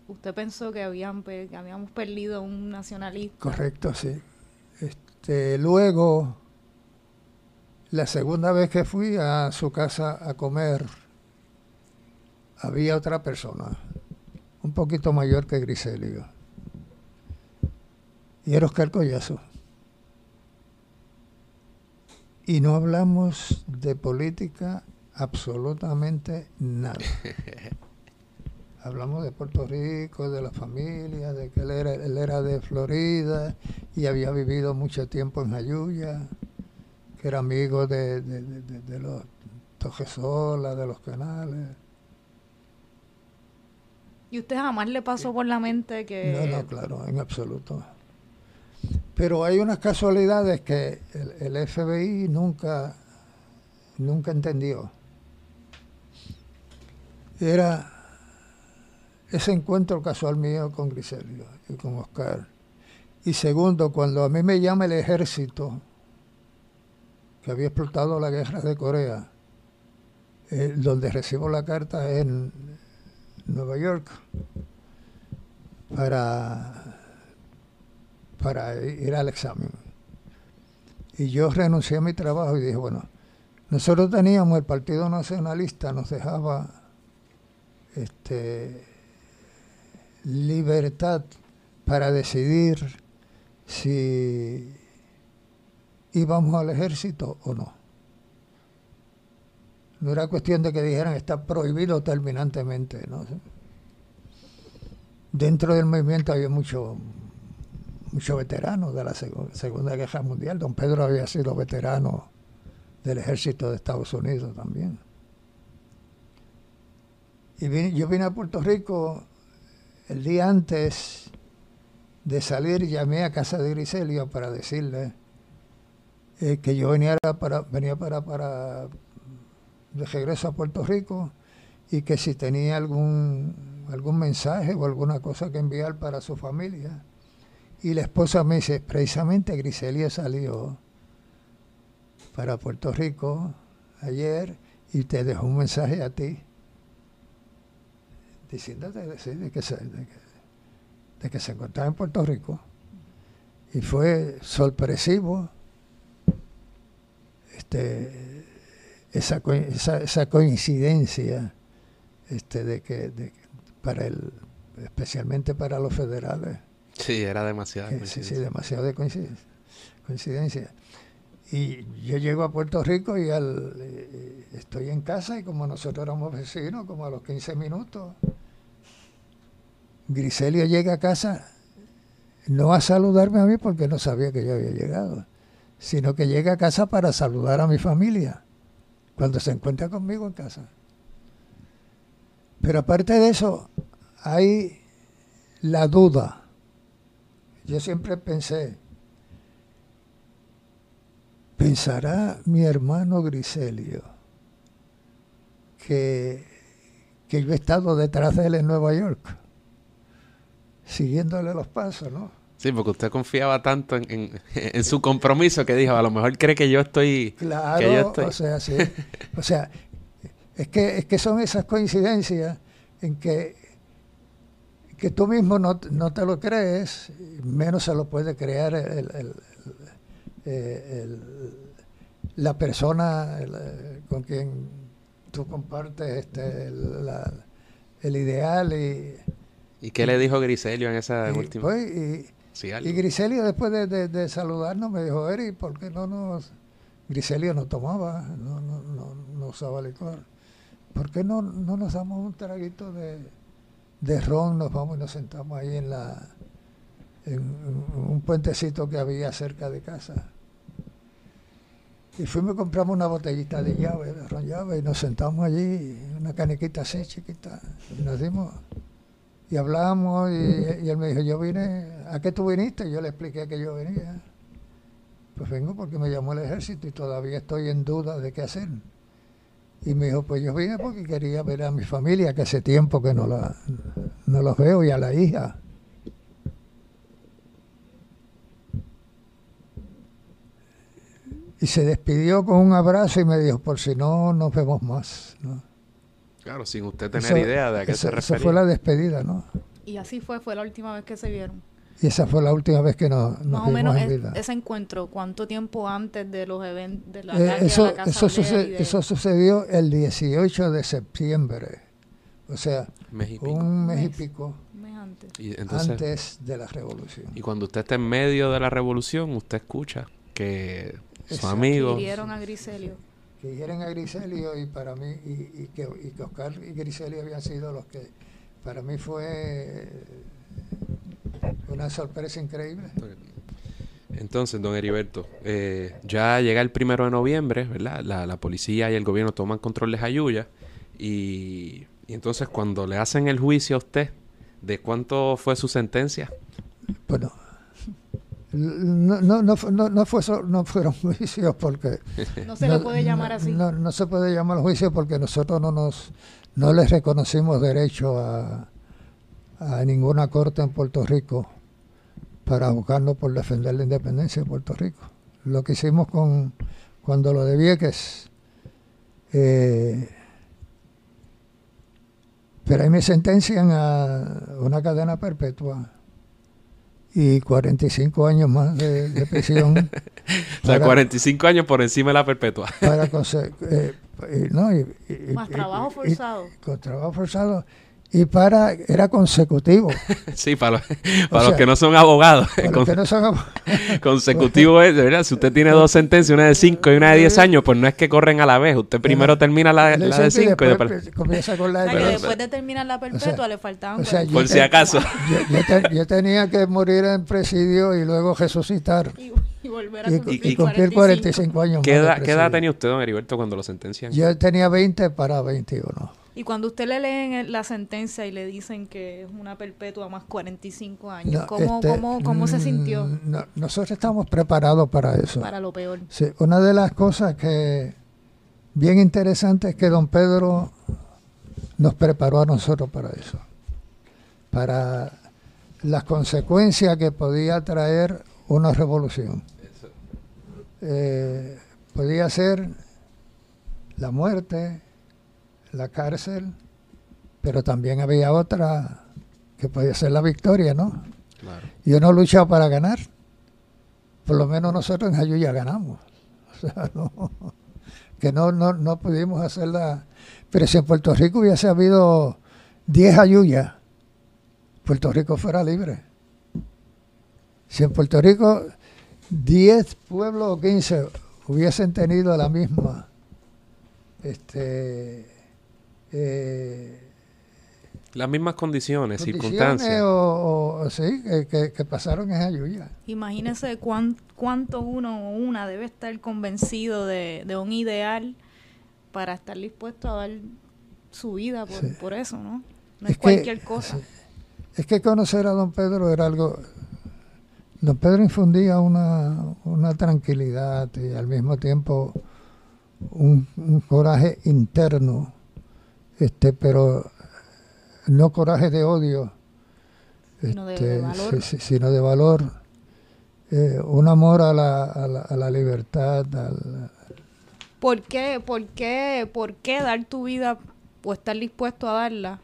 Speaker 1: ¿Usted pensó que, habían, que habíamos perdido un nacionalista?
Speaker 3: Correcto, sí. Este, luego la segunda vez que fui a su casa a comer, había otra persona, un poquito mayor que Griselio. Y era Oscar Collazo. Y no hablamos de política absolutamente nada. Hablamos de Puerto Rico, de la familia, de que él era, él era de Florida y había vivido mucho tiempo en Jayuya que era amigo de, de, los Tojesola, de los canales.
Speaker 1: ¿Y usted jamás le pasó por la mente que...?
Speaker 3: No, no, claro, en absoluto. Pero hay unas casualidades que el, el FBI nunca, nunca entendió. Era ese encuentro casual mío con Griselio y con Oscar. Y segundo, cuando a mí me llama el ejército, que había explotado la guerra de Corea, eh, donde recibo la carta en Nueva York para, para ir al examen. Y yo renuncié a mi trabajo y dije, bueno, nosotros teníamos, el Partido Nacionalista nos dejaba este, libertad para decidir si íbamos al ejército o no. No era cuestión de que dijeran está prohibido terminantemente. ¿no? Dentro del movimiento había muchos mucho veteranos de la Segunda Guerra Mundial. Don Pedro había sido veterano del ejército de Estados Unidos también. Y yo vine a Puerto Rico el día antes de salir, llamé a casa de Griselio para decirle eh, que yo venía para, venía para, para de regreso a Puerto Rico y que si tenía algún, algún mensaje o alguna cosa que enviar para su familia. Y la esposa me dice, precisamente Griselia salió para Puerto Rico ayer y te dejó un mensaje a ti diciéndote de, que se, de, que, se encontraba en Puerto Rico. Y fue sorpresivo este, esa, esa, coincidencia este, de que para el, especialmente para los federales.
Speaker 2: Sí, era demasiado.
Speaker 3: Sí, sí, demasiado de coincidencia. coincidencia. Y yo llego a Puerto Rico y al, estoy en casa y como nosotros éramos vecinos, como a los 15 minutos, Griselio llega a casa no a saludarme a mí porque no sabía que yo había llegado, sino que llega a casa para saludar a mi familia cuando se encuentra conmigo en casa. Pero aparte de eso, hay la duda. Yo siempre pensé, ¿pensará mi hermano Griselio que, que yo he estado detrás de él en Nueva York? Siguiéndole los pasos, ¿no?
Speaker 2: Sí, porque usted confiaba tanto en, su compromiso que dijo, a lo mejor cree que yo estoy...
Speaker 3: Claro, o sea, sí. O sea, es que, es que son esas coincidencias en que, que tú mismo no, te lo crees, menos se lo puede crear el, eh, la persona con quien tú compartes este, el ideal y...
Speaker 2: ¿Y qué le dijo Griselio en esa última?
Speaker 3: Pues, y Griselio, después de, saludarnos, me dijo, Eri, ¿por qué no nos...? Griselio no tomaba, no, no, no, usaba licor. ¿Por qué no, no nos damos un traguito de, ron? Nos vamos y nos sentamos ahí en la en un puentecito que había cerca de casa. Y fuimos y compramos una botellita de llave, de ron llave, y nos sentamos allí, una canequita así chiquita, y nos dimos y hablamos y, él me dijo, yo vine, ¿a qué tú viniste? Yo le expliqué que yo venía. Pues vengo porque me llamó el ejército y todavía estoy en duda de qué hacer. Y me dijo, pues yo vine porque quería ver a mi familia, que hace tiempo que no, la, no los veo, y a la hija. Y se despidió con un abrazo y me dijo, por si no nos vemos más. ¿no?
Speaker 2: Claro, sin usted tener idea de a qué se refería.
Speaker 3: Esa fue la despedida, ¿no?
Speaker 1: Y así fue, fue la última vez que se vieron.
Speaker 3: Y esa fue la última vez que nos, nos Más o menos
Speaker 1: ese encuentro, ¿cuánto tiempo antes de los eventos de la,
Speaker 3: eh, eso, eso, eso, sucedió el 18 de septiembre. O sea, un mes y pico
Speaker 1: antes.
Speaker 3: antes de la revolución.
Speaker 2: Y cuando usted está en medio de la revolución, usted escucha que sus amigos...
Speaker 1: a Griselio
Speaker 3: que hieren a Griselio y para mí, y, que, Oscar y Griselio habían sido los que para mí fue una sorpresa increíble.
Speaker 2: Entonces, don Heriberto, eh, ya llega el primero de noviembre, ¿verdad? La, policía y el gobierno toman control de Jayuya y, Y entonces cuando le hacen el juicio a usted, ¿de cuánto fue su sentencia?
Speaker 3: Bueno, no, no, no, no, no, fue, no fueron juicios porque...
Speaker 1: No se le puede llamar así.
Speaker 3: No, no se puede llamar juicio porque nosotros no nos no les reconocimos derecho a, a ninguna corte en Puerto Rico para buscarnos por defender la independencia de Puerto Rico. Lo que hicimos con cuando lo de Vieques, eh, pero ahí me sentencian a una cadena perpetua y 45 años más de, prisión.
Speaker 2: o sea, 45 años por encima de la perpetua.
Speaker 3: para eh, no, y,
Speaker 1: más trabajo forzado.
Speaker 3: con trabajo forzado y para era consecutivo.
Speaker 2: sí, para, los, para los que no son abogados.
Speaker 3: Para los que no son abogados.
Speaker 2: consecutivo es, de verdad, si usted tiene dos sentencias, una de cinco y una de diez años, pues no es que corren a la vez. Usted primero termina la, la de cinco y después,
Speaker 3: comienza con la
Speaker 1: de... O sea, que después de terminar la perpetua le faltaban...
Speaker 2: O sea, por si acaso.
Speaker 3: Yo, yo, te, yo, tenía que morir en presidio y luego resucitar.
Speaker 1: Y, y volver a cumplir,
Speaker 3: y, y cumplir 45 años
Speaker 2: ¿Qué edad, ¿Qué edad tenía usted, don Heriberto, cuando lo sentencian?
Speaker 3: Yo tenía 20 para 21.
Speaker 1: Y cuando usted le leen la sentencia y le dicen que es una perpetua más 45 años, ¿cómo,
Speaker 3: este,
Speaker 1: cómo, cómo se sintió?
Speaker 3: mm, No, nosotros estamos preparados para eso.
Speaker 1: Para lo peor.
Speaker 3: Sí, una de las cosas que bien interesante es que don Pedro nos preparó a nosotros para eso, para las consecuencias que podía traer una revolución. Eh, podía ser la muerte, la cárcel, pero también había otra que podía ser la victoria, ¿no?
Speaker 2: Claro.
Speaker 3: Y uno lucha para ganar. Por lo menos nosotros en Ayuya ganamos. O sea, no, que no, no, no pudimos hacerla. Pero si en Puerto Rico hubiese habido 10 Ayuyas, Puerto Rico fuera libre. Si en Puerto Rico 10 pueblos o 15 hubiesen tenido la misma este, eh,
Speaker 2: las mismas condiciones,
Speaker 3: condiciones
Speaker 2: circunstancias.
Speaker 3: O, o, sí, que, que, que, pasaron en Ayuya.
Speaker 1: Imagínese cuán, cuánto uno o una debe estar convencido de, de, un ideal para estar dispuesto a dar su vida por, sí. por eso, ¿no? No es, es cualquier
Speaker 3: que,
Speaker 1: cosa.
Speaker 3: Sí. Es que conocer a don Pedro era algo... Don Pedro infundía una, una tranquilidad y al mismo tiempo un, un coraje interno este, pero no coraje de odio,
Speaker 1: sino
Speaker 3: este,
Speaker 1: de, valor.
Speaker 3: Sí, sino de valor, eh, un amor a la, a la, a la libertad. Al...
Speaker 1: ¿Por, qué, por, qué, ¿Por qué dar tu vida o estar dispuesto a darla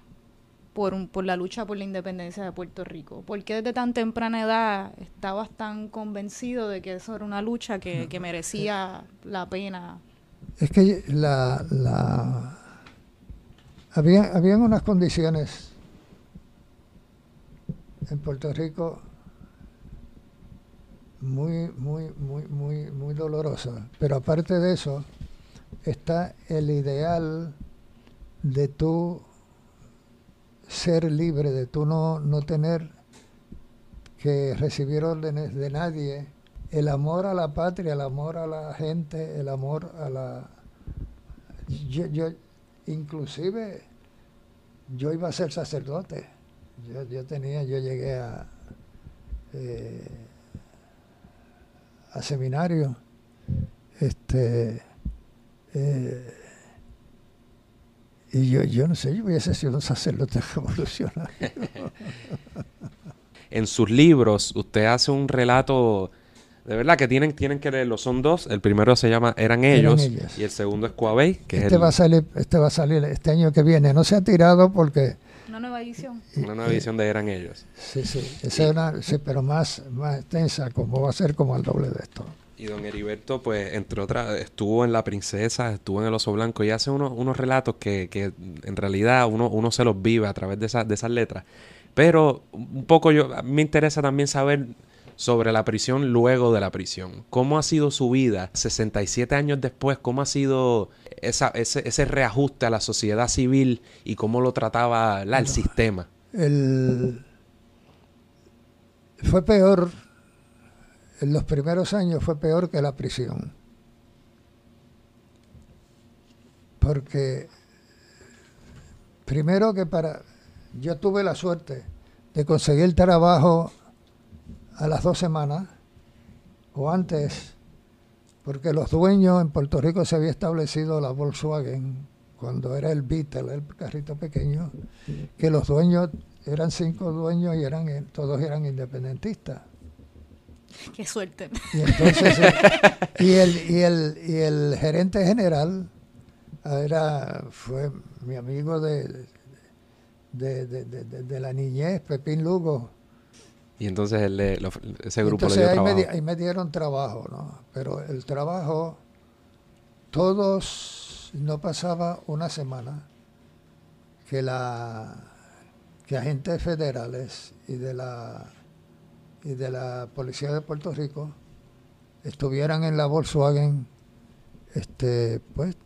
Speaker 1: por, un, por la lucha por la independencia de Puerto Rico? ¿Por qué desde tan temprana edad estabas tan convencido de que eso era una lucha que, que merecía la pena?
Speaker 3: Es que la, la había, habían unas condiciones en Puerto Rico muy, muy, muy, muy, muy dolorosas. Pero aparte de eso, está el ideal de tú ser libre, de tú no, no tener que recibir órdenes de nadie. El amor a la patria, el amor a la gente, el amor a la... Yo, yo, inclusive yo iba a ser sacerdote. Yo, yo tenía, yo llegué a, eh, a seminario. Este, eh, y yo, yo no sé, yo hubiese sido un sacerdote revolucionario.
Speaker 2: en sus libros, usted hace un relato de verdad que tienen, tienen que leerlo. Son dos. El primero se llama Eran ellos,
Speaker 3: Eran ellas.
Speaker 2: y el segundo es Coabey. Que
Speaker 3: este,
Speaker 2: es el,
Speaker 3: va a salir, este va a salir este año que viene. No se ha tirado porque...
Speaker 1: Una nueva edición.
Speaker 2: Una nueva edición de Eran ellos.
Speaker 3: Sí, sí. Esa es una, sí pero más, más extensa, como va a ser como el doble de esto.
Speaker 2: Y don Heriberto, pues, entre otras, estuvo en La Princesa, estuvo en El Oso Blanco y hace unos, unos relatos que, que en realidad uno, uno se los vive a través de, esa, de esas letras. Pero un poco yo, a mí me interesa también saber sobre la prisión luego de la prisión. ¿Cómo ha sido su vida 67 años después? ¿Cómo ha sido esa, ese, ese, reajuste a la sociedad civil y cómo lo trataba la, el no, sistema?
Speaker 3: El, fue peor, en los primeros años fue peor que la prisión. Porque primero que para, yo tuve la suerte de conseguir trabajo a las dos semanas o antes, porque los dueños en Puerto Rico se había establecido la Volkswagen cuando era el Beetle, el carrito pequeño, que los dueños eran cinco dueños y eran todos eran independentistas.
Speaker 1: Qué suerte.
Speaker 3: Y entonces y el y el y el gerente general era fue mi amigo de de, de, de, la niñez, Pepín Lugo.
Speaker 2: Y entonces ese grupo le dio
Speaker 3: ahí
Speaker 2: trabajo.
Speaker 3: Me, ahí me dieron trabajo, ¿no? Pero el trabajo, todos, no pasaba una semana que la que agentes federales y de la y de la policía de Puerto Rico estuvieran en la Volkswagen este pues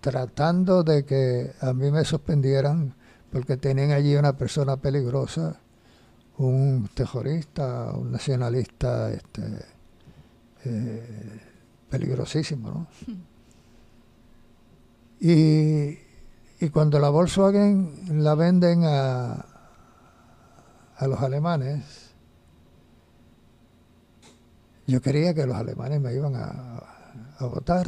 Speaker 3: tratando de que a mí me suspendieran porque tenían allí una persona peligrosa, un terrorista, un nacionalista este, eh, peligrosísimo. ¿no? Y, y, cuando la Volkswagen la venden a, a los alemanes, yo quería que los alemanes me iban a, a votar.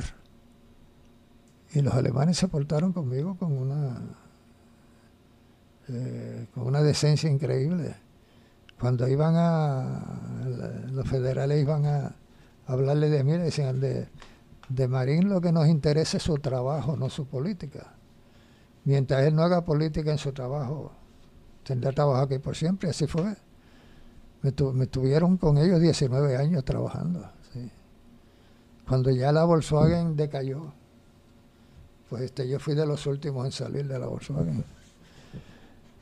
Speaker 3: Y los alemanes se portaron conmigo con una eh, con una decencia increíble. Cuando iban a, los federales iban a hablarle de mí, decían de, de Marín lo que nos interesa es su trabajo, no su política. Mientras él no haga política en su trabajo, tendrá trabajo aquí por siempre, así fue. Me, tuvieron con ellos 19 años trabajando. Cuando ya la Volkswagen decayó, pues este, yo fui de los últimos en salir de la Volkswagen.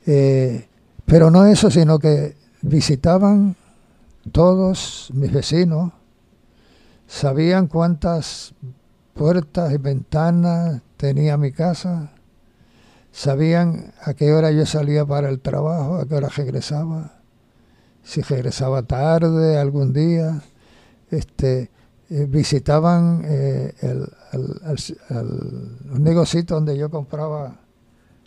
Speaker 3: Eh, pero no eso, sino que visitaban todos mis vecinos, sabían cuántas puertas y ventanas tenía mi casa, sabían a qué hora yo salía para el trabajo, a qué hora regresaba, si regresaba tarde algún día, este, eh, visitaban eh, el, un negocito donde yo compraba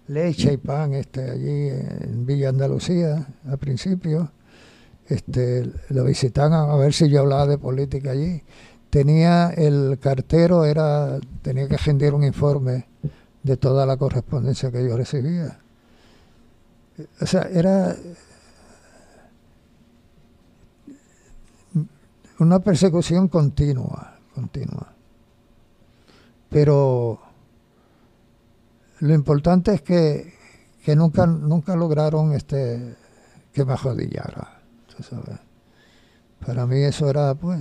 Speaker 3: leche y pan este, allí en Villa Andalucía al principio. Este, lo visitaban a ver si yo hablaba de política allí. Tenía el cartero, era tenía que rendir un informe de toda la correspondencia que yo recibía. O sea, era una persecución continua, continua. Pero lo importante es que, nunca, nunca lograron este que me jodillara. Para mí eso era, pues,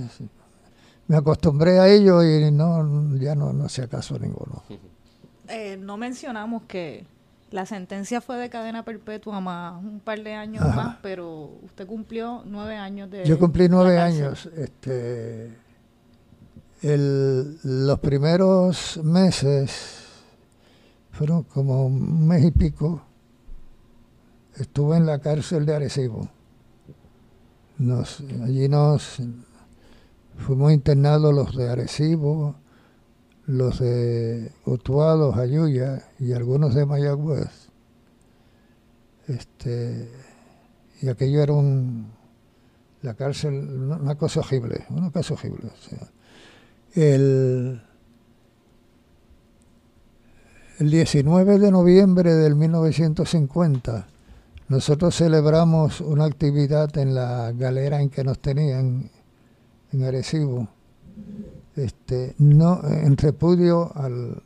Speaker 3: me acostumbré a ello y no ya no, no hacía caso ninguno.
Speaker 1: Eh, no mencionamos que la sentencia fue de cadena perpetua más un par de años más, pero usted cumplió nueve años de...
Speaker 3: Yo cumplí nueve años. Este, el, los primeros meses fueron como un mes y pico, estuve en la cárcel de Arecibo. Allí nos fuimos internados los de Arecibo, los de Utuado, Ayuya y algunos de Mayagüez. Este, y aquello era un, la cárcel, una cosa horrible, una cosa horrible. El 19 de noviembre del 1950 nosotros celebramos una actividad en la galera en que nos tenían en Arecibo, este, no, en repudio al,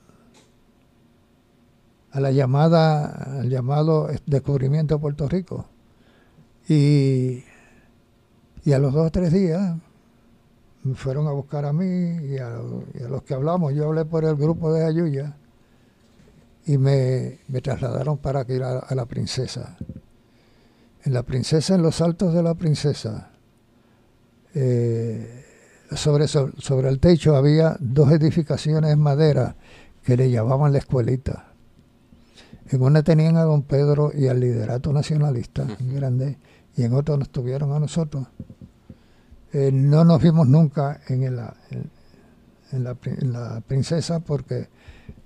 Speaker 3: a la llamada, al llamado descubrimiento de Puerto Rico. Y, y a los dos o tres días me fueron a buscar a mí y a, y a los que hablamos. Yo hablé por el grupo de Ayuya y me, trasladaron para ir a, la princesa. En la princesa, en los altos de la princesa, eh, sobre, sobre el techo había dos edificaciones en madera que le llamaban la escuelita. En una tenían a don Pedro y al liderato nacionalista, grande, y en otra nos tuvieron a nosotros. Eh, no nos vimos nunca en la, en, la, en la princesa porque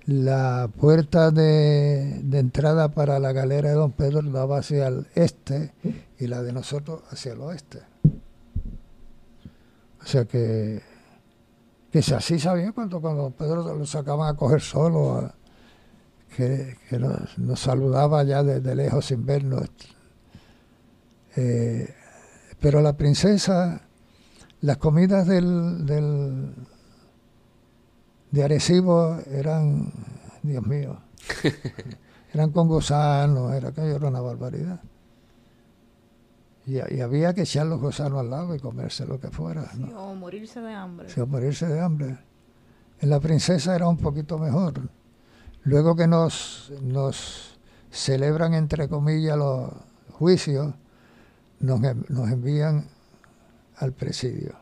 Speaker 3: la puerta de, entrada para la galera de Don Pedro daba hacia el este y la de nosotros hacia el oeste. O sea que, que así sabía cuando, cuando Don Pedro lo sacaban a coger solo, que, nos, saludaba ya desde lejos sin vernos. Eh, pero la princesa, las comidas del, del de Arecibo eran, Dios mío, eran con gusanos, era era una barbaridad. Y, había que echar los gusanos al lado y comerse lo que fuera.
Speaker 1: o morirse de hambre.
Speaker 3: Sí, o morirse de hambre. En la princesa era un poquito mejor. Luego que nos, nos celebran, entre comillas, los juicios, nos, nos envían al presidio,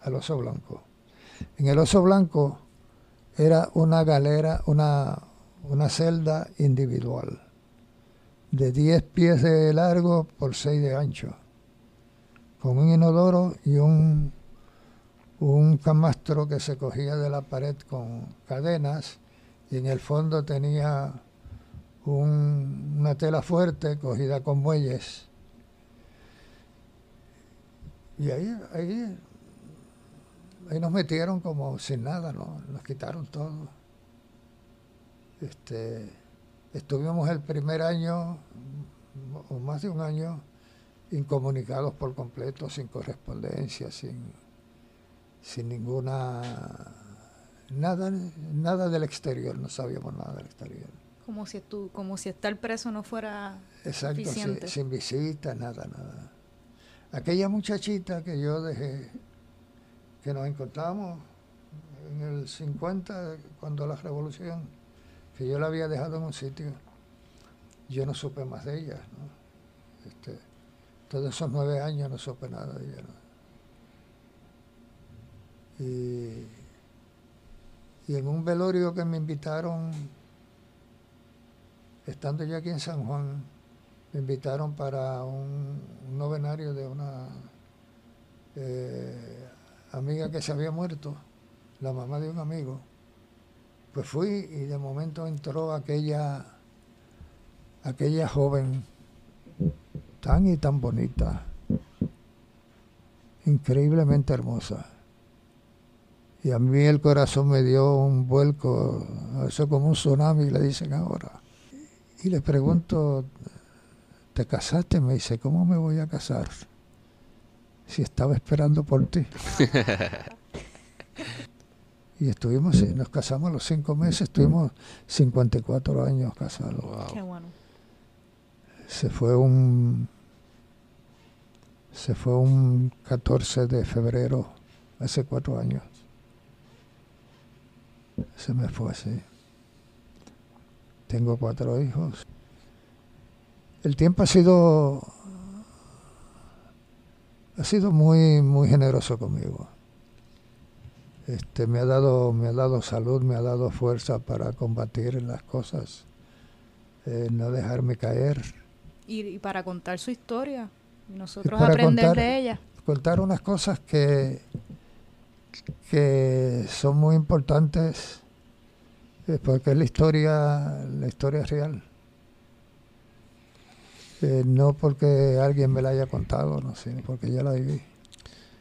Speaker 3: al oso blanco. En el oso blanco era una galera, una, una celda individual, de 10 pies de largo por 6 de ancho, con un inodoro y un, un camastro que se cogía de la pared con cadenas y en el fondo tenía una tela fuerte cogida con bueyes. Y ahí, ahí ahí nos metieron como sin nada, ¿no? Nos quitaron todo. Este, estuvimos el primer año, o más de un año, incomunicados por completo, sin correspondencia, sin, sin ninguna nada, nada del exterior, no sabíamos nada del exterior.
Speaker 1: Como si tú, como si estar preso no fuera
Speaker 3: Exacto, sin, sin visita, nada, nada. Aquella muchachita que yo dejé que nos encontramos en el 50, cuando la revolución, que yo la había dejado en un sitio, yo no supe más de ella. Este, todos esos nueve años no supe nada de ella. Y, y en un velorio que me invitaron, estando yo aquí en San Juan, me invitaron para un, novenario de una eh, amiga que se había muerto, la mamá de un amigo, pues fui y de momento entró aquella, aquella joven tan y tan bonita, increíblemente hermosa. Y a mí el corazón me dio un vuelco, eso como un tsunami, le dicen ahora. Y le pregunto, ¿te casaste? Me dice, ¿cómo me voy a casar? Si estaba esperando por ti. y estuvimos, nos casamos a los cinco meses, estuvimos 54 años casados. Qué bueno. Se fue un se fue un 14 de febrero, hace cuatro años. Se me fue así. Tengo cuatro hijos. El tiempo ha sido ha sido muy, muy generoso conmigo. Este, me ha dado, me ha dado salud, me ha dado fuerza para combatir las cosas, eh, no dejarme caer.
Speaker 1: Y, para contar su historia, nosotros aprender de ella.
Speaker 3: Contar unas cosas que, que son muy importantes, eh, porque es la historia, la historia real. Eh, no porque alguien me la haya contado, no, sino porque ya la viví.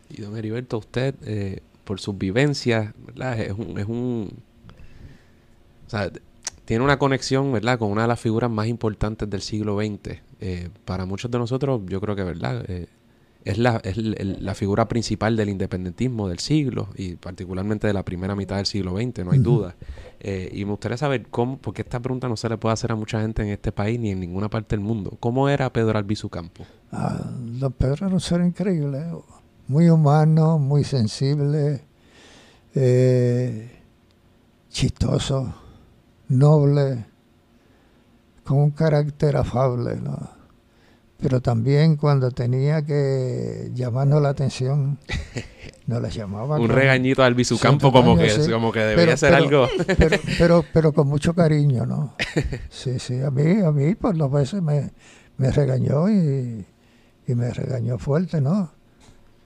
Speaker 2: Y don Heriberto, usted, eh, por sus vivencias, ¿verdad? Es un, es un... O sea, tiene una conexión, ¿verdad? Con una de las figuras más importantes del siglo XX. Eh, para muchos de nosotros, yo creo que, ¿verdad? Es la, es la figura principal del independentismo del siglo y particularmente de la primera mitad del siglo XX, no hay duda. Eh, y me gustaría saber cómo, porque esta pregunta no se le puede hacer a mucha gente en este país ni en ninguna parte del mundo. ¿Cómo era Pedro Albizu Campo?
Speaker 3: Ah, don Pedro era un ser increíble, muy humano, muy sensible, eh, chistoso, noble, con un carácter afable, ¿no? Pero también cuando tenía que llamarnos la atención, nos la llamaba.
Speaker 2: Un regañito al bisucampo como que, como que debería ser algo.
Speaker 3: pero, pero, con mucho cariño, ¿no? Sí, sí, a mí, a mí por las veces me, me regañó y, y me regañó fuerte, ¿no?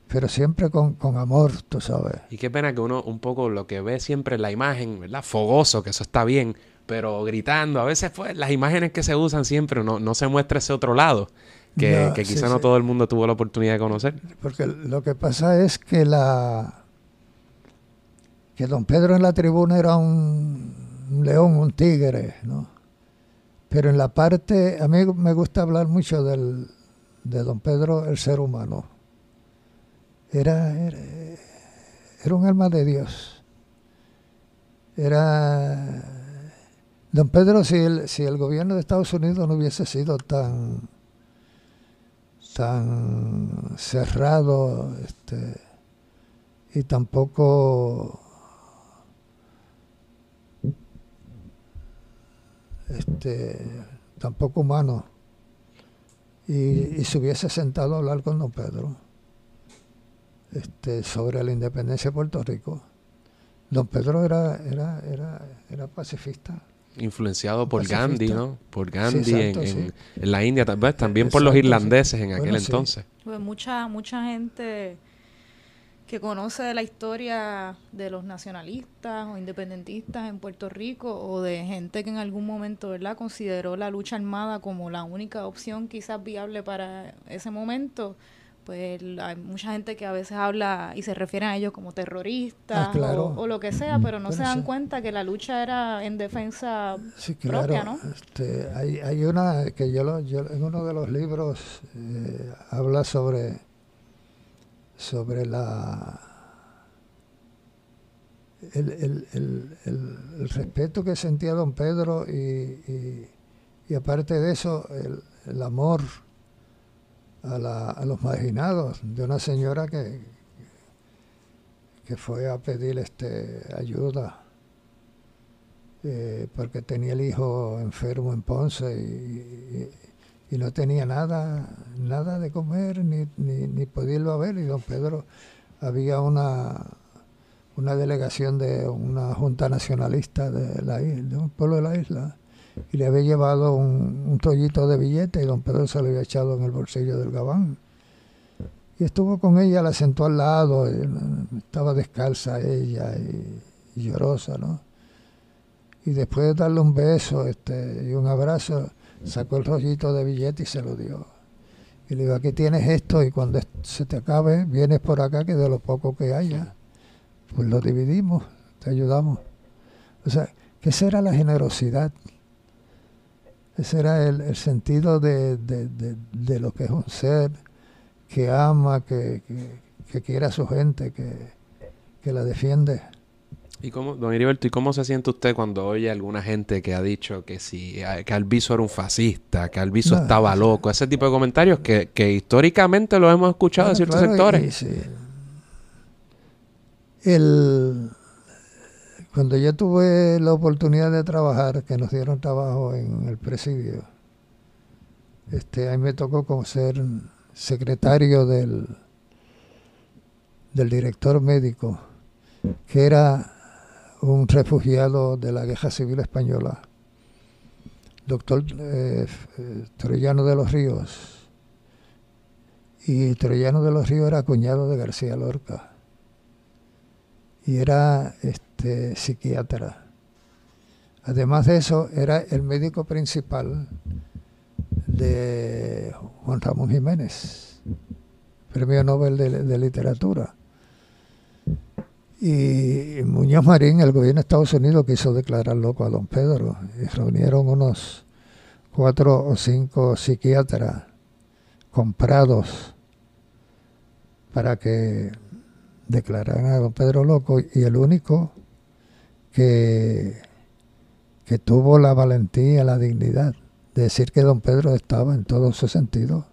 Speaker 3: pero siempre con, con, amor, tú sabes.
Speaker 2: Y qué pena que uno un poco lo que ve siempre en la imagen, ¿verdad? Fogoso, que eso está bien, pero gritando. A veces pues las imágenes que se usan siempre no, no se muestra ese otro lado, que, que quizá no todo el mundo tuvo la oportunidad de conocer.
Speaker 3: Porque lo que pasa es que la que don Pedro en la tribuna era un, león, un tigre, ¿no? Pero en la parte, a mí me gusta hablar mucho del, de don Pedro, el ser humano. Era, era, era un alma de Dios. Era Don Pedro, si el, si el gobierno de Estados Unidos no hubiese sido tan, tan cerrado este, y tampoco este, tampoco humano y, y, se hubiese sentado a hablar con don Pedro este, sobre la independencia de Puerto Rico. Don Pedro era, era, era, era pacifista
Speaker 2: influenciado por Gandhi, ¿no? Por Gandhi en, la India, tal vez también por los irlandeses en aquel entonces.
Speaker 1: Pues mucha, mucha gente que conoce de la historia de los nacionalistas o independentistas en Puerto Rico o de gente que en algún momento, ¿verdad?, consideró la lucha armada como la única opción quizás viable para ese momento pues hay mucha gente que a veces habla y se refiere a ellos como terroristas ah, o, lo que sea, pero no se dan cuenta que la lucha era en defensa propia, ¿no?
Speaker 3: Este, hay, hay una que yo, lo, yo en uno de los libros eh, habla sobre sobre la el, el, el, el, respeto que sentía don Pedro y, y, y aparte de eso el amor a, los marginados de una señora que, que fue a pedir este, ayuda eh, porque tenía el hijo enfermo en Ponce y, no tenía nada, nada de comer ni, ni, ni poderlo a ver. Y don Pedro había una, una delegación de una junta nacionalista de, la, de un pueblo de la isla y le había llevado un, un tollito de billete y don Pedro se lo había echado en el bolsillo del gabán. Y estuvo con ella, la sentó al lado, estaba descalza ella y, llorosa, ¿no? Y después de darle un beso este, y un abrazo, sacó el rollito de billete y se lo dio. Y le digo, aquí tienes esto y cuando se te acabe, vienes por acá que de lo poco que haya, pues lo dividimos, te ayudamos. O sea, que esa era la generosidad ese era el, sentido de, lo que es un ser que ama, que, quiere a su gente, que, la defiende.
Speaker 2: ¿Y cómo, don Heriberto, ¿y cómo se siente usted cuando oye a alguna gente que ha dicho que si que Alviso era un fascista, que Alviso estaba loco, ese tipo de comentarios que, históricamente lo hemos escuchado de ciertos sectores?
Speaker 3: El, cuando yo tuve la oportunidad de trabajar, que nos dieron trabajo en el presidio, este, ahí me tocó como ser secretario del, del director médico, que era un refugiado de la Guerra Civil Española, doctor eh, Troyano de los Ríos. Y Troyano de los Ríos era cuñado de García Lorca. Y era este, psiquiatra. Además de eso, era el médico principal de Juan Ramón Jiménez, premio Nobel de, Literatura. Y Muñoz Marín, el gobierno de Estados Unidos, quiso declarar loco a don Pedro y reunieron unos cuatro o cinco psiquiatras comprados para que declararan a don Pedro loco y el único que, que tuvo la valentía, la dignidad de decir que don Pedro estaba en todo su sentido,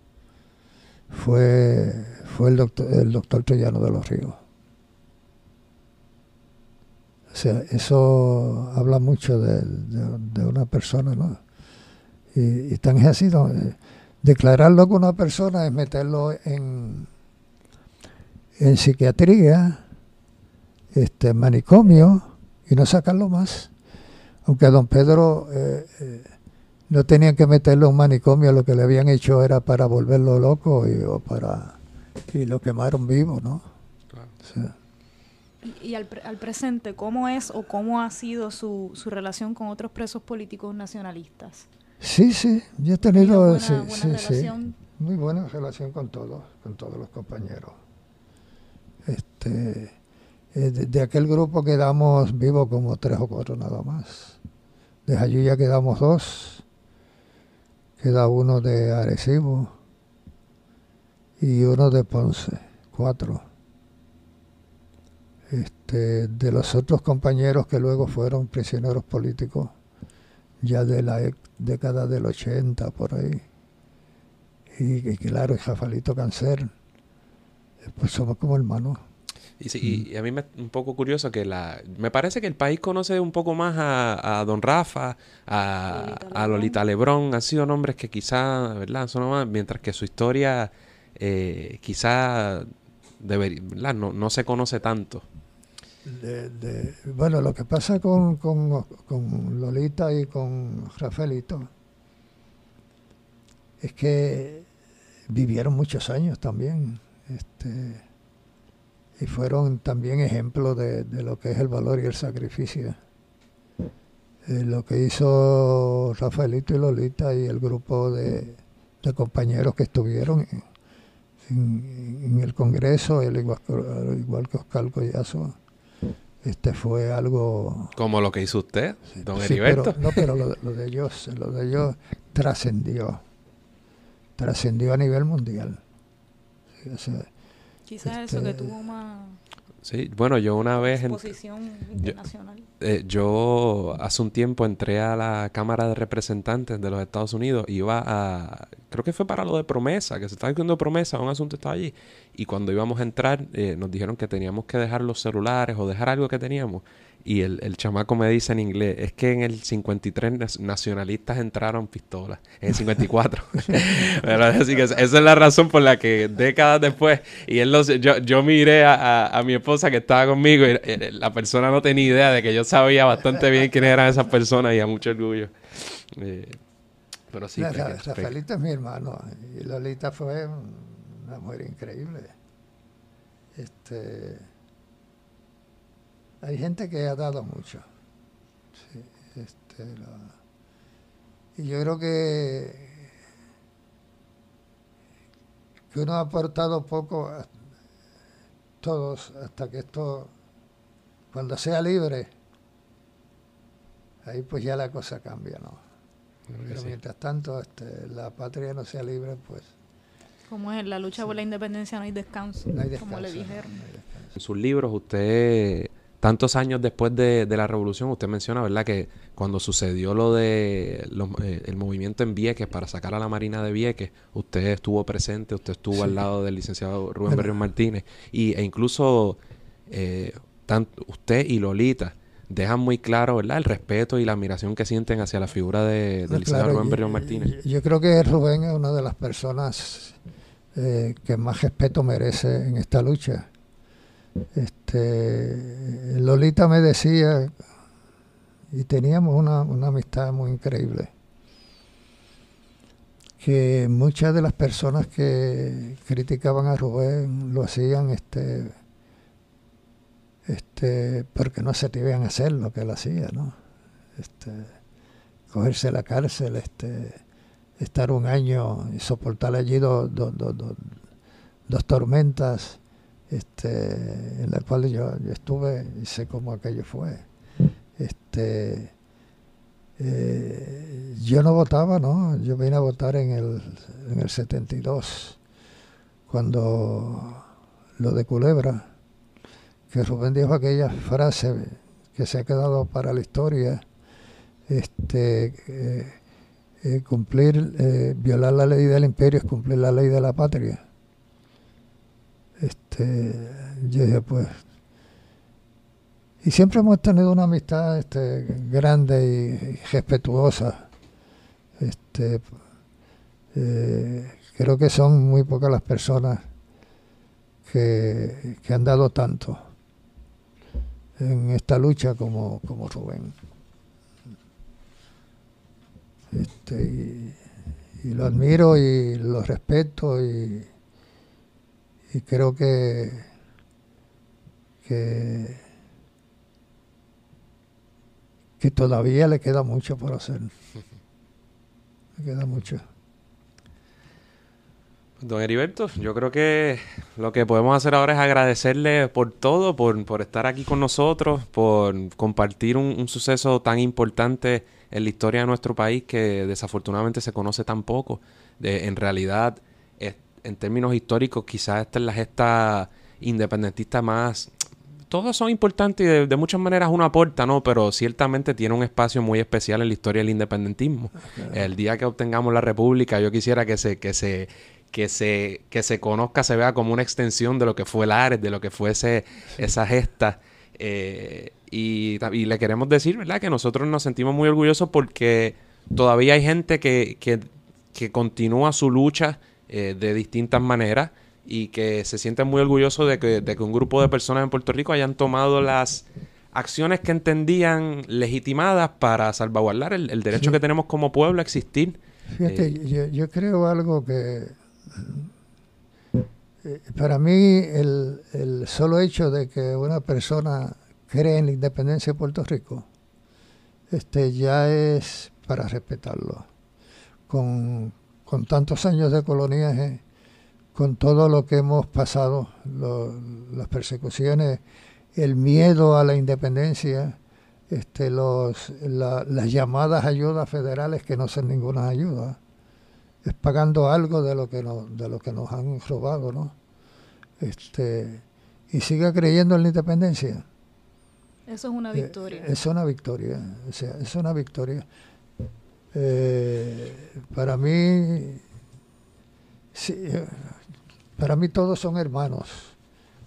Speaker 3: fue, fue el, doctor, el doctor Troyano de los Ríos. O sea, eso habla mucho de, una persona, ¿no? Y, y tan es así, declararlo con una persona es meterlo en, en psiquiatría, este manicomio, y no sacarlo más. Aunque a don Pedro eh, eh, no tenían que meterlo en un manicomio, lo que le habían hecho era para volverlo loco y, o para y lo quemaron vivo, ¿no?
Speaker 1: Y, al, al, presente, ¿cómo es o cómo ha sido su, su relación con otros presos políticos nacionalistas?
Speaker 3: Sí, sí, yo he tenido muy buena relación con todos, con todos los compañeros. Este, eh, de, aquel grupo quedamos vivos como tres o cuatro nada más. De allí ya quedamos dos. Queda uno de Arecibo y uno de Ponce, cuatro. Este, de los otros compañeros que luego fueron prisioneros políticos, ya de la década del 80 por ahí. Y, claro, el Jafalito Cáncer, pues somos como hermanos.
Speaker 2: Y, a mí me un poco curioso que la... Me parece que el país conoce un poco más a, Don Rafa, a Lolita, Lebrón. Han sido nombres que quizá, ¿verdad? Son más, mientras que su historia eh, quizá debería, no, no se conoce tanto.
Speaker 3: De, bueno, lo que pasa con, con, con, Lolita y con Rafaelito es que vivieron muchos años también. Este, y fueron también ejemplos de, lo que es el valor y el sacrificio. Eh, lo que hizo Rafaelito y Lolita y el grupo de, compañeros que estuvieron en, el Congreso, el igual, igual que Oscar Collazo, este fue algo...
Speaker 2: Como lo que hizo usted, don
Speaker 3: Heriberto. no, pero lo, de ellos, lo de ellos trascendió, trascendió a nivel mundial.
Speaker 1: Quizás eso que este, tuvo más...
Speaker 2: Sí, bueno, yo una vez...
Speaker 1: Exposición internacional.
Speaker 2: Eh, yo hace un tiempo entré a la Cámara de Representantes de los Estados Unidos, iba a, creo que fue para lo de promesa, que se estaba haciendo promesa, un asunto estaba allí, y cuando íbamos a entrar eh, nos dijeron que teníamos que dejar los celulares o dejar algo que teníamos, y el, el, chamaco me dice en inglés, es que en el 53 nacionalistas entraron pistolas, en el 54. Así que esa es la razón por la que décadas después, y él yo, yo miré a, a, mi esposa que estaba conmigo y la persona no tenía idea de que yo sabía bastante bien quiénes eran esas personas y a mucho orgullo. Eh,
Speaker 3: pero sí. Rafaelito es mi hermano y Lolita fue una mujer increíble. Este hay gente que ha dado mucho. este, y yo creo que, que uno ha aportado poco a todos hasta que esto, cuando sea libre, ahí pues ya la cosa cambia, ¿no? Pero mientras tanto este, la patria no sea libre, pues...
Speaker 1: Como es, la lucha por la independencia no hay descanso, como le dijeron.
Speaker 2: en sus libros usted tantos años después de, la revolución, usted menciona, ¿verdad?, que cuando sucedió lo de eh, el movimiento en Vieques para sacar a la Marina de Vieques, usted estuvo presente, usted estuvo al lado del licenciado Rubén Berrión Martínez, y, e incluso eh, usted y Lolita dejan muy claro, ¿verdad?, el respeto y la admiración que sienten hacia la figura de, del licenciado Rubén Berrión Martínez.
Speaker 3: Yo, creo que Rubén es una de las personas eh, que más respeto merece en esta lucha este, Lolita me decía, y teníamos una, amistad muy increíble, que muchas de las personas que criticaban a Rubén lo hacían este, este, porque no se atrevían a hacer lo que él hacía, ¿no? Este, cogerse la cárcel, este, estar un año y soportar allí dos tormentas este, en la cual yo, estuve y sé cómo aquello fue. Este, eh, yo no votaba, ¿no? Yo vine a votar en el, en el 72, cuando lo de Culebra, que Rubén dijo aquella frase que se ha quedado para la historia, este, eh, eh, cumplir, violar la ley del imperio es cumplir la ley de la patria este, yo dije, pues. Y siempre hemos tenido una amistad este, grande y, respetuosa. Este, eh, creo que son muy pocas las personas que, han dado tanto en esta lucha como, como Rubén. Este, y, y, lo admiro y lo respeto y, y creo que, que, que todavía le queda mucho por hacer. Le queda mucho.
Speaker 2: Don Heriberto, yo creo que lo que podemos hacer ahora es agradecerle por todo, por, por estar aquí con nosotros, por compartir un, un, suceso tan importante en la historia de nuestro país que desafortunadamente se conoce tan poco. De, en realidad, en términos históricos, quizás esta es la gesta independentista más... Todos son importantes y de, de, muchas maneras uno aporta, ¿no? Pero ciertamente tiene un espacio muy especial en la historia del independentismo. Okay. El día que obtengamos la república, yo quisiera que se... Que se que se, que se conozca, se vea como una extensión de lo que fue el Ares, de lo que fue ese, esa gesta. Eh, y, y, le queremos decir, ¿verdad?, que nosotros nos sentimos muy orgullosos porque todavía hay gente que, que, que continúa su lucha eh, de distintas maneras y que se sienten muy orgullosos de que, de que un grupo de personas en Puerto Rico hayan tomado las acciones que entendían legitimadas para salvaguardar el, el derecho sí. que tenemos como pueblo a existir.
Speaker 3: Fíjate, eh, yo, yo creo algo que para mí el, el, solo hecho de que una persona cree en la independencia de Puerto Rico este ya es para respetarlo con, con tantos años de coloniaje con todo lo que hemos pasado lo, las persecuciones el miedo a la independencia este, los, la, las llamadas ayudas federales que no son ninguna ayuda es pagando algo de lo que nos, de lo que nos han robado, ¿no? Este, y siga creyendo en la independencia.
Speaker 1: Eso es una victoria.
Speaker 3: Eh, es una victoria, o sea, es una victoria. Eh, para mí, sí, para mí todos son hermanos,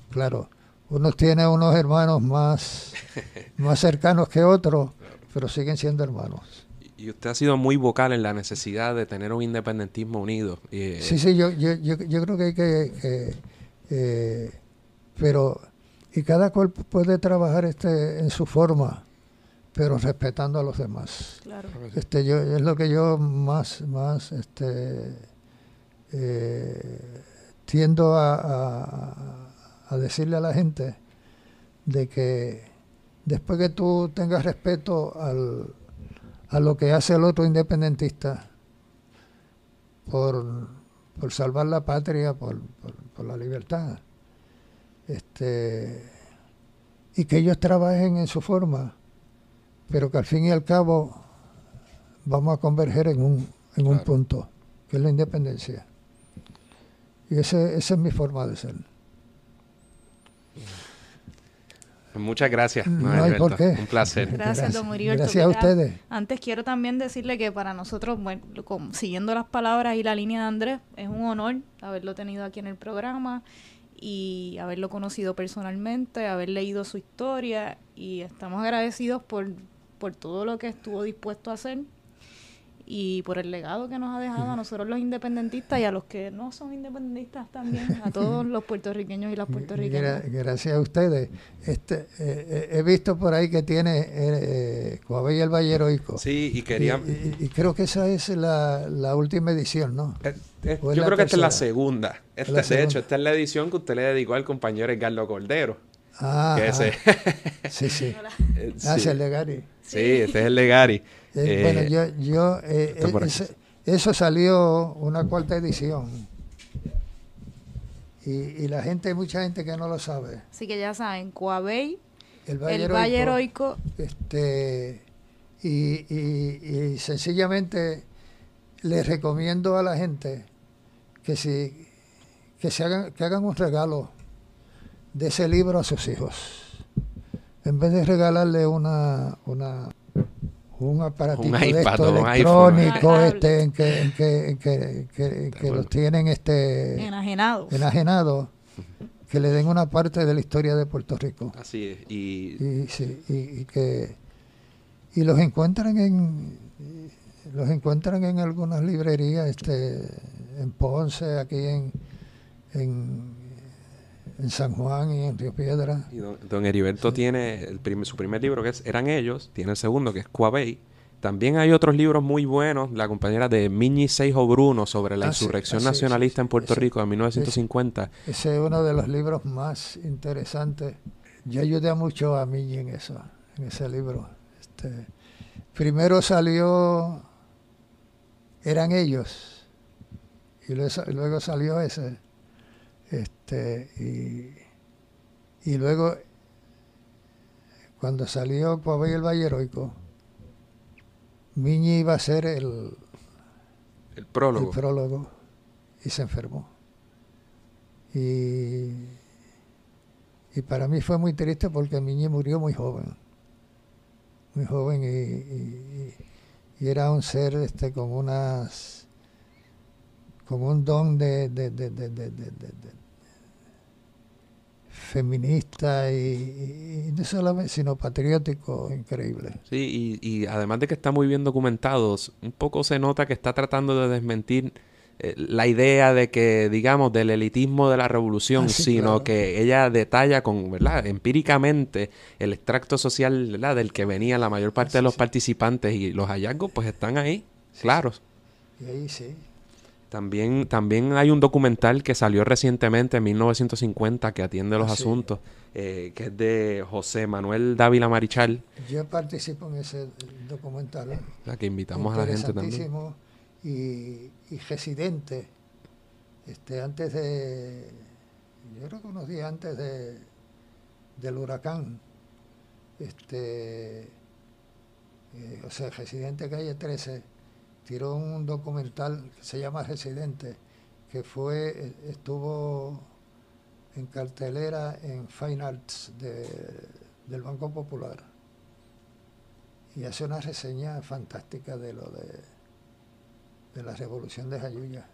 Speaker 3: claro. Uno tiene unos hermanos más, más cercanos que otros, pero siguen siendo hermanos
Speaker 2: y usted ha sido muy vocal en la necesidad de tener un independentismo unido.
Speaker 3: Eh, sí, sí, yo, yo, yo, yo, creo que hay que... Eh, eh, pero... Y cada cual puede trabajar este en su forma, pero respetando a los demás.
Speaker 1: Claro.
Speaker 3: Este, yo, es lo que yo más, más este, tiendo a, a, a decirle a la gente de que después que tú tengas respeto al a lo que hace el otro independentista por, por salvar la patria, por, por, por, la libertad. Este, y que ellos trabajen en su forma, pero que al fin y al cabo vamos a converger en un, en claro. un punto, que es la independencia. Y ese, esa es mi forma de ser.
Speaker 2: Muchas gracias.
Speaker 3: No, no hay por qué.
Speaker 2: Un placer.
Speaker 1: Gracias, gracias. don Heriberto.
Speaker 3: Gracias a ustedes.
Speaker 1: Antes quiero también decirle que para nosotros, bueno, siguiendo las palabras y la línea de Andrés, es un honor haberlo tenido aquí en el programa y haberlo conocido personalmente, haber leído su historia y estamos agradecidos por, por todo lo que estuvo dispuesto a hacer y por el legado que nos ha dejado a nosotros los independentistas y a los que no son independentistas también, a todos los puertorriqueños y las puertorriqueñas.
Speaker 3: Gracias a ustedes. Este, eh, he visto por ahí que tiene eh, eh Coabey el Valle Heroico.
Speaker 2: Sí, y quería...
Speaker 3: Y, y, y, creo que esa es la, la última edición, ¿no?
Speaker 2: Eh, eh, yo creo que esta es la segunda. Esta, la de segunda. hecho, esta es la edición que usted le dedicó al compañero Edgardo Cordero.
Speaker 3: Ah,
Speaker 2: que ese...
Speaker 3: sí, sí. Ah, sí. el de Gary.
Speaker 2: Sí, este es el de Gary.
Speaker 3: Eh, bueno, yo, yo eh, ese, eso salió una cuarta edición. Y, y, la gente, hay mucha gente que no lo sabe.
Speaker 1: Así que ya saben, Coabey,
Speaker 3: el Valle,
Speaker 1: el
Speaker 3: Heroico,
Speaker 1: Valle Heroico.
Speaker 3: Este, y, y, y, sencillamente les recomiendo a la gente que si que se hagan, que hagan un regalo de ese libro a sus hijos. En vez de regalarle una, una un aparatito
Speaker 2: un
Speaker 3: de esto
Speaker 2: un
Speaker 3: electrónico
Speaker 1: iPhone.
Speaker 3: este, en que, en que, en que, que, que los tienen este
Speaker 1: enajenados.
Speaker 3: enajenados que le den una parte de la historia de Puerto Rico.
Speaker 2: Así es. Y,
Speaker 3: y, sí, y, y que y los encuentran en los encuentran en algunas librerías este en Ponce, aquí en, en en San Juan y en Río Piedra.
Speaker 2: Y don, don Heriberto sí. tiene el prim su primer libro que es Eran ellos, tiene el segundo que es Coabey También hay otros libros muy buenos, la compañera de Miñi Seijo Bruno sobre la
Speaker 3: Ah, sí,
Speaker 2: insurrección
Speaker 3: ah,
Speaker 2: nacionalista
Speaker 3: sí,
Speaker 2: en Puerto
Speaker 3: ese-
Speaker 2: Rico de 1950.
Speaker 3: Ese es uno de los libros más interesantes. Yo ayudé mucho a mí en eso, en ese libro. Este, primero salió Eran ellos y luego salió ese. Este, y, y luego cuando salió Coabey el Valle Heroico, Miñi iba a ser el,
Speaker 2: El
Speaker 3: el
Speaker 2: prólogo.
Speaker 3: y se enfermó. Y, y para mí fue muy triste porque Miñi murió muy joven, muy joven y, y- y era un ser este con unas, con un don de- feminista y, no solamente sino patriótico increíble.
Speaker 2: Sí, y, y además de que está muy bien documentados, un poco se nota que está tratando de desmentir eh, la idea de que, digamos, del elitismo de la revolución,
Speaker 3: Ah, sí,
Speaker 2: sino
Speaker 3: claro.
Speaker 2: que ella detalla con, ¿verdad?, empíricamente el extracto social, ¿verdad?, del que venía la mayor parte
Speaker 3: Sí,
Speaker 2: de los
Speaker 3: sí.
Speaker 2: participantes y los hallazgos pues están ahí, claros.
Speaker 3: Y ahí sí.
Speaker 2: También, también hay un documental que salió recientemente en 1950 que atiende los
Speaker 3: Ah, sí.
Speaker 2: asuntos, eh, que es de José Manuel Dávila Marichal,
Speaker 3: Yo participo en ese documental.
Speaker 2: la que invitamos a la gente también.
Speaker 3: y, y residente este antes de yo creo que unos días antes de del huracán este eh, o sea residente calle 13 tiró un documental que se llama residente que fue estuvo en cartelera en Fine Arts de- del Banco Popular y hace una reseña fantástica de lo de de la revolución de Jayuya.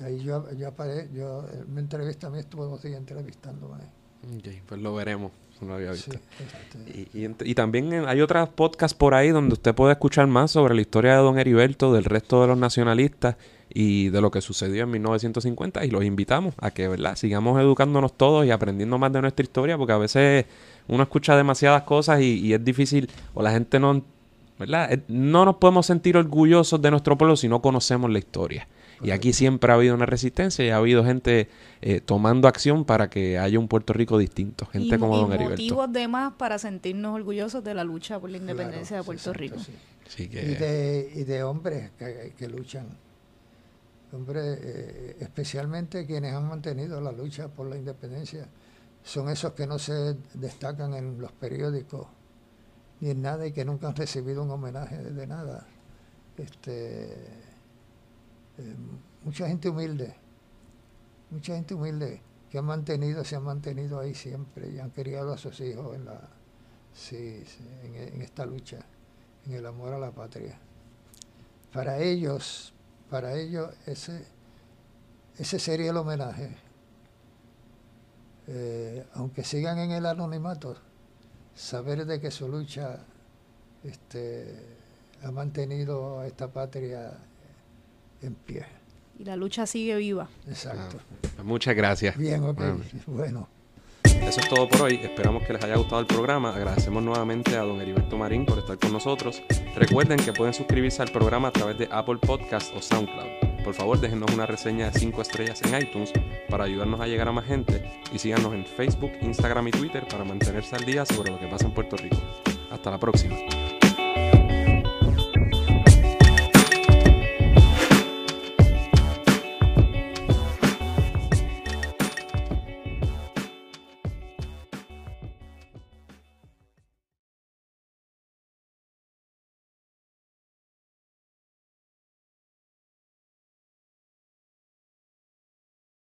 Speaker 3: Y ahí yo, yo, apare- yo mi entrevista a mí estuve dos días entrevistándome.
Speaker 2: Ok, pues lo veremos. No lo había
Speaker 3: Sí,
Speaker 2: visto.
Speaker 3: este,
Speaker 2: Y, y ent- y también hay otras podcasts por ahí donde usted puede escuchar más sobre la historia de don Heriberto, del resto de los nacionalistas y de lo que sucedió en 1950 y los invitamos a que verdad sigamos educándonos todos y aprendiendo más de nuestra historia porque a veces uno escucha demasiadas cosas y, y es difícil o la gente no verdad no nos podemos sentir orgullosos de nuestro pueblo si no conocemos la historia y aquí siempre ha habido una resistencia y ha habido gente eh, tomando acción para que haya un Puerto Rico distinto gente
Speaker 1: y,
Speaker 2: como
Speaker 1: y
Speaker 2: don Heriberto
Speaker 1: motivos de más para sentirnos orgullosos de la lucha por la independencia
Speaker 3: claro,
Speaker 1: de Puerto
Speaker 3: exacto,
Speaker 1: Rico.
Speaker 3: sí.
Speaker 2: Así
Speaker 3: Y, de, y de hombres que, que luchan. Hombres, eh, especialmente quienes han mantenido la lucha por la independencia, son esos que no se destacan en los periódicos ni en nada y que nunca han recibido un homenaje de nada. Este, eh, mucha gente humilde, mucha gente humilde que han mantenido, se han mantenido ahí siempre y han criado a sus hijos en la, sí, en esta lucha, en el amor a la patria. Para ellos, para ellos ese, ese sería el homenaje. Eh, aunque sigan en el anonimato, saber de que su lucha este, ha mantenido a esta patria en pie.
Speaker 1: Y la lucha sigue viva.
Speaker 3: Exacto.
Speaker 2: pues muchas gracias
Speaker 3: Bien, ok.
Speaker 2: Bueno.
Speaker 3: Bueno.
Speaker 2: Eso es todo por hoy. Esperamos que les haya gustado el programa. Agradecemos nuevamente a don Heriberto Marín por estar con nosotros. Recuerden que pueden suscribirse al programa a través de Apple Podcast o SoundCloud. Por favor, déjenos una reseña de 5 estrellas en iTunes para ayudarnos a llegar a más gente. Y síganos en Facebook, Instagram y Twitter para mantenerse al día sobre lo que pasa en Puerto Rico. Hasta la próxima.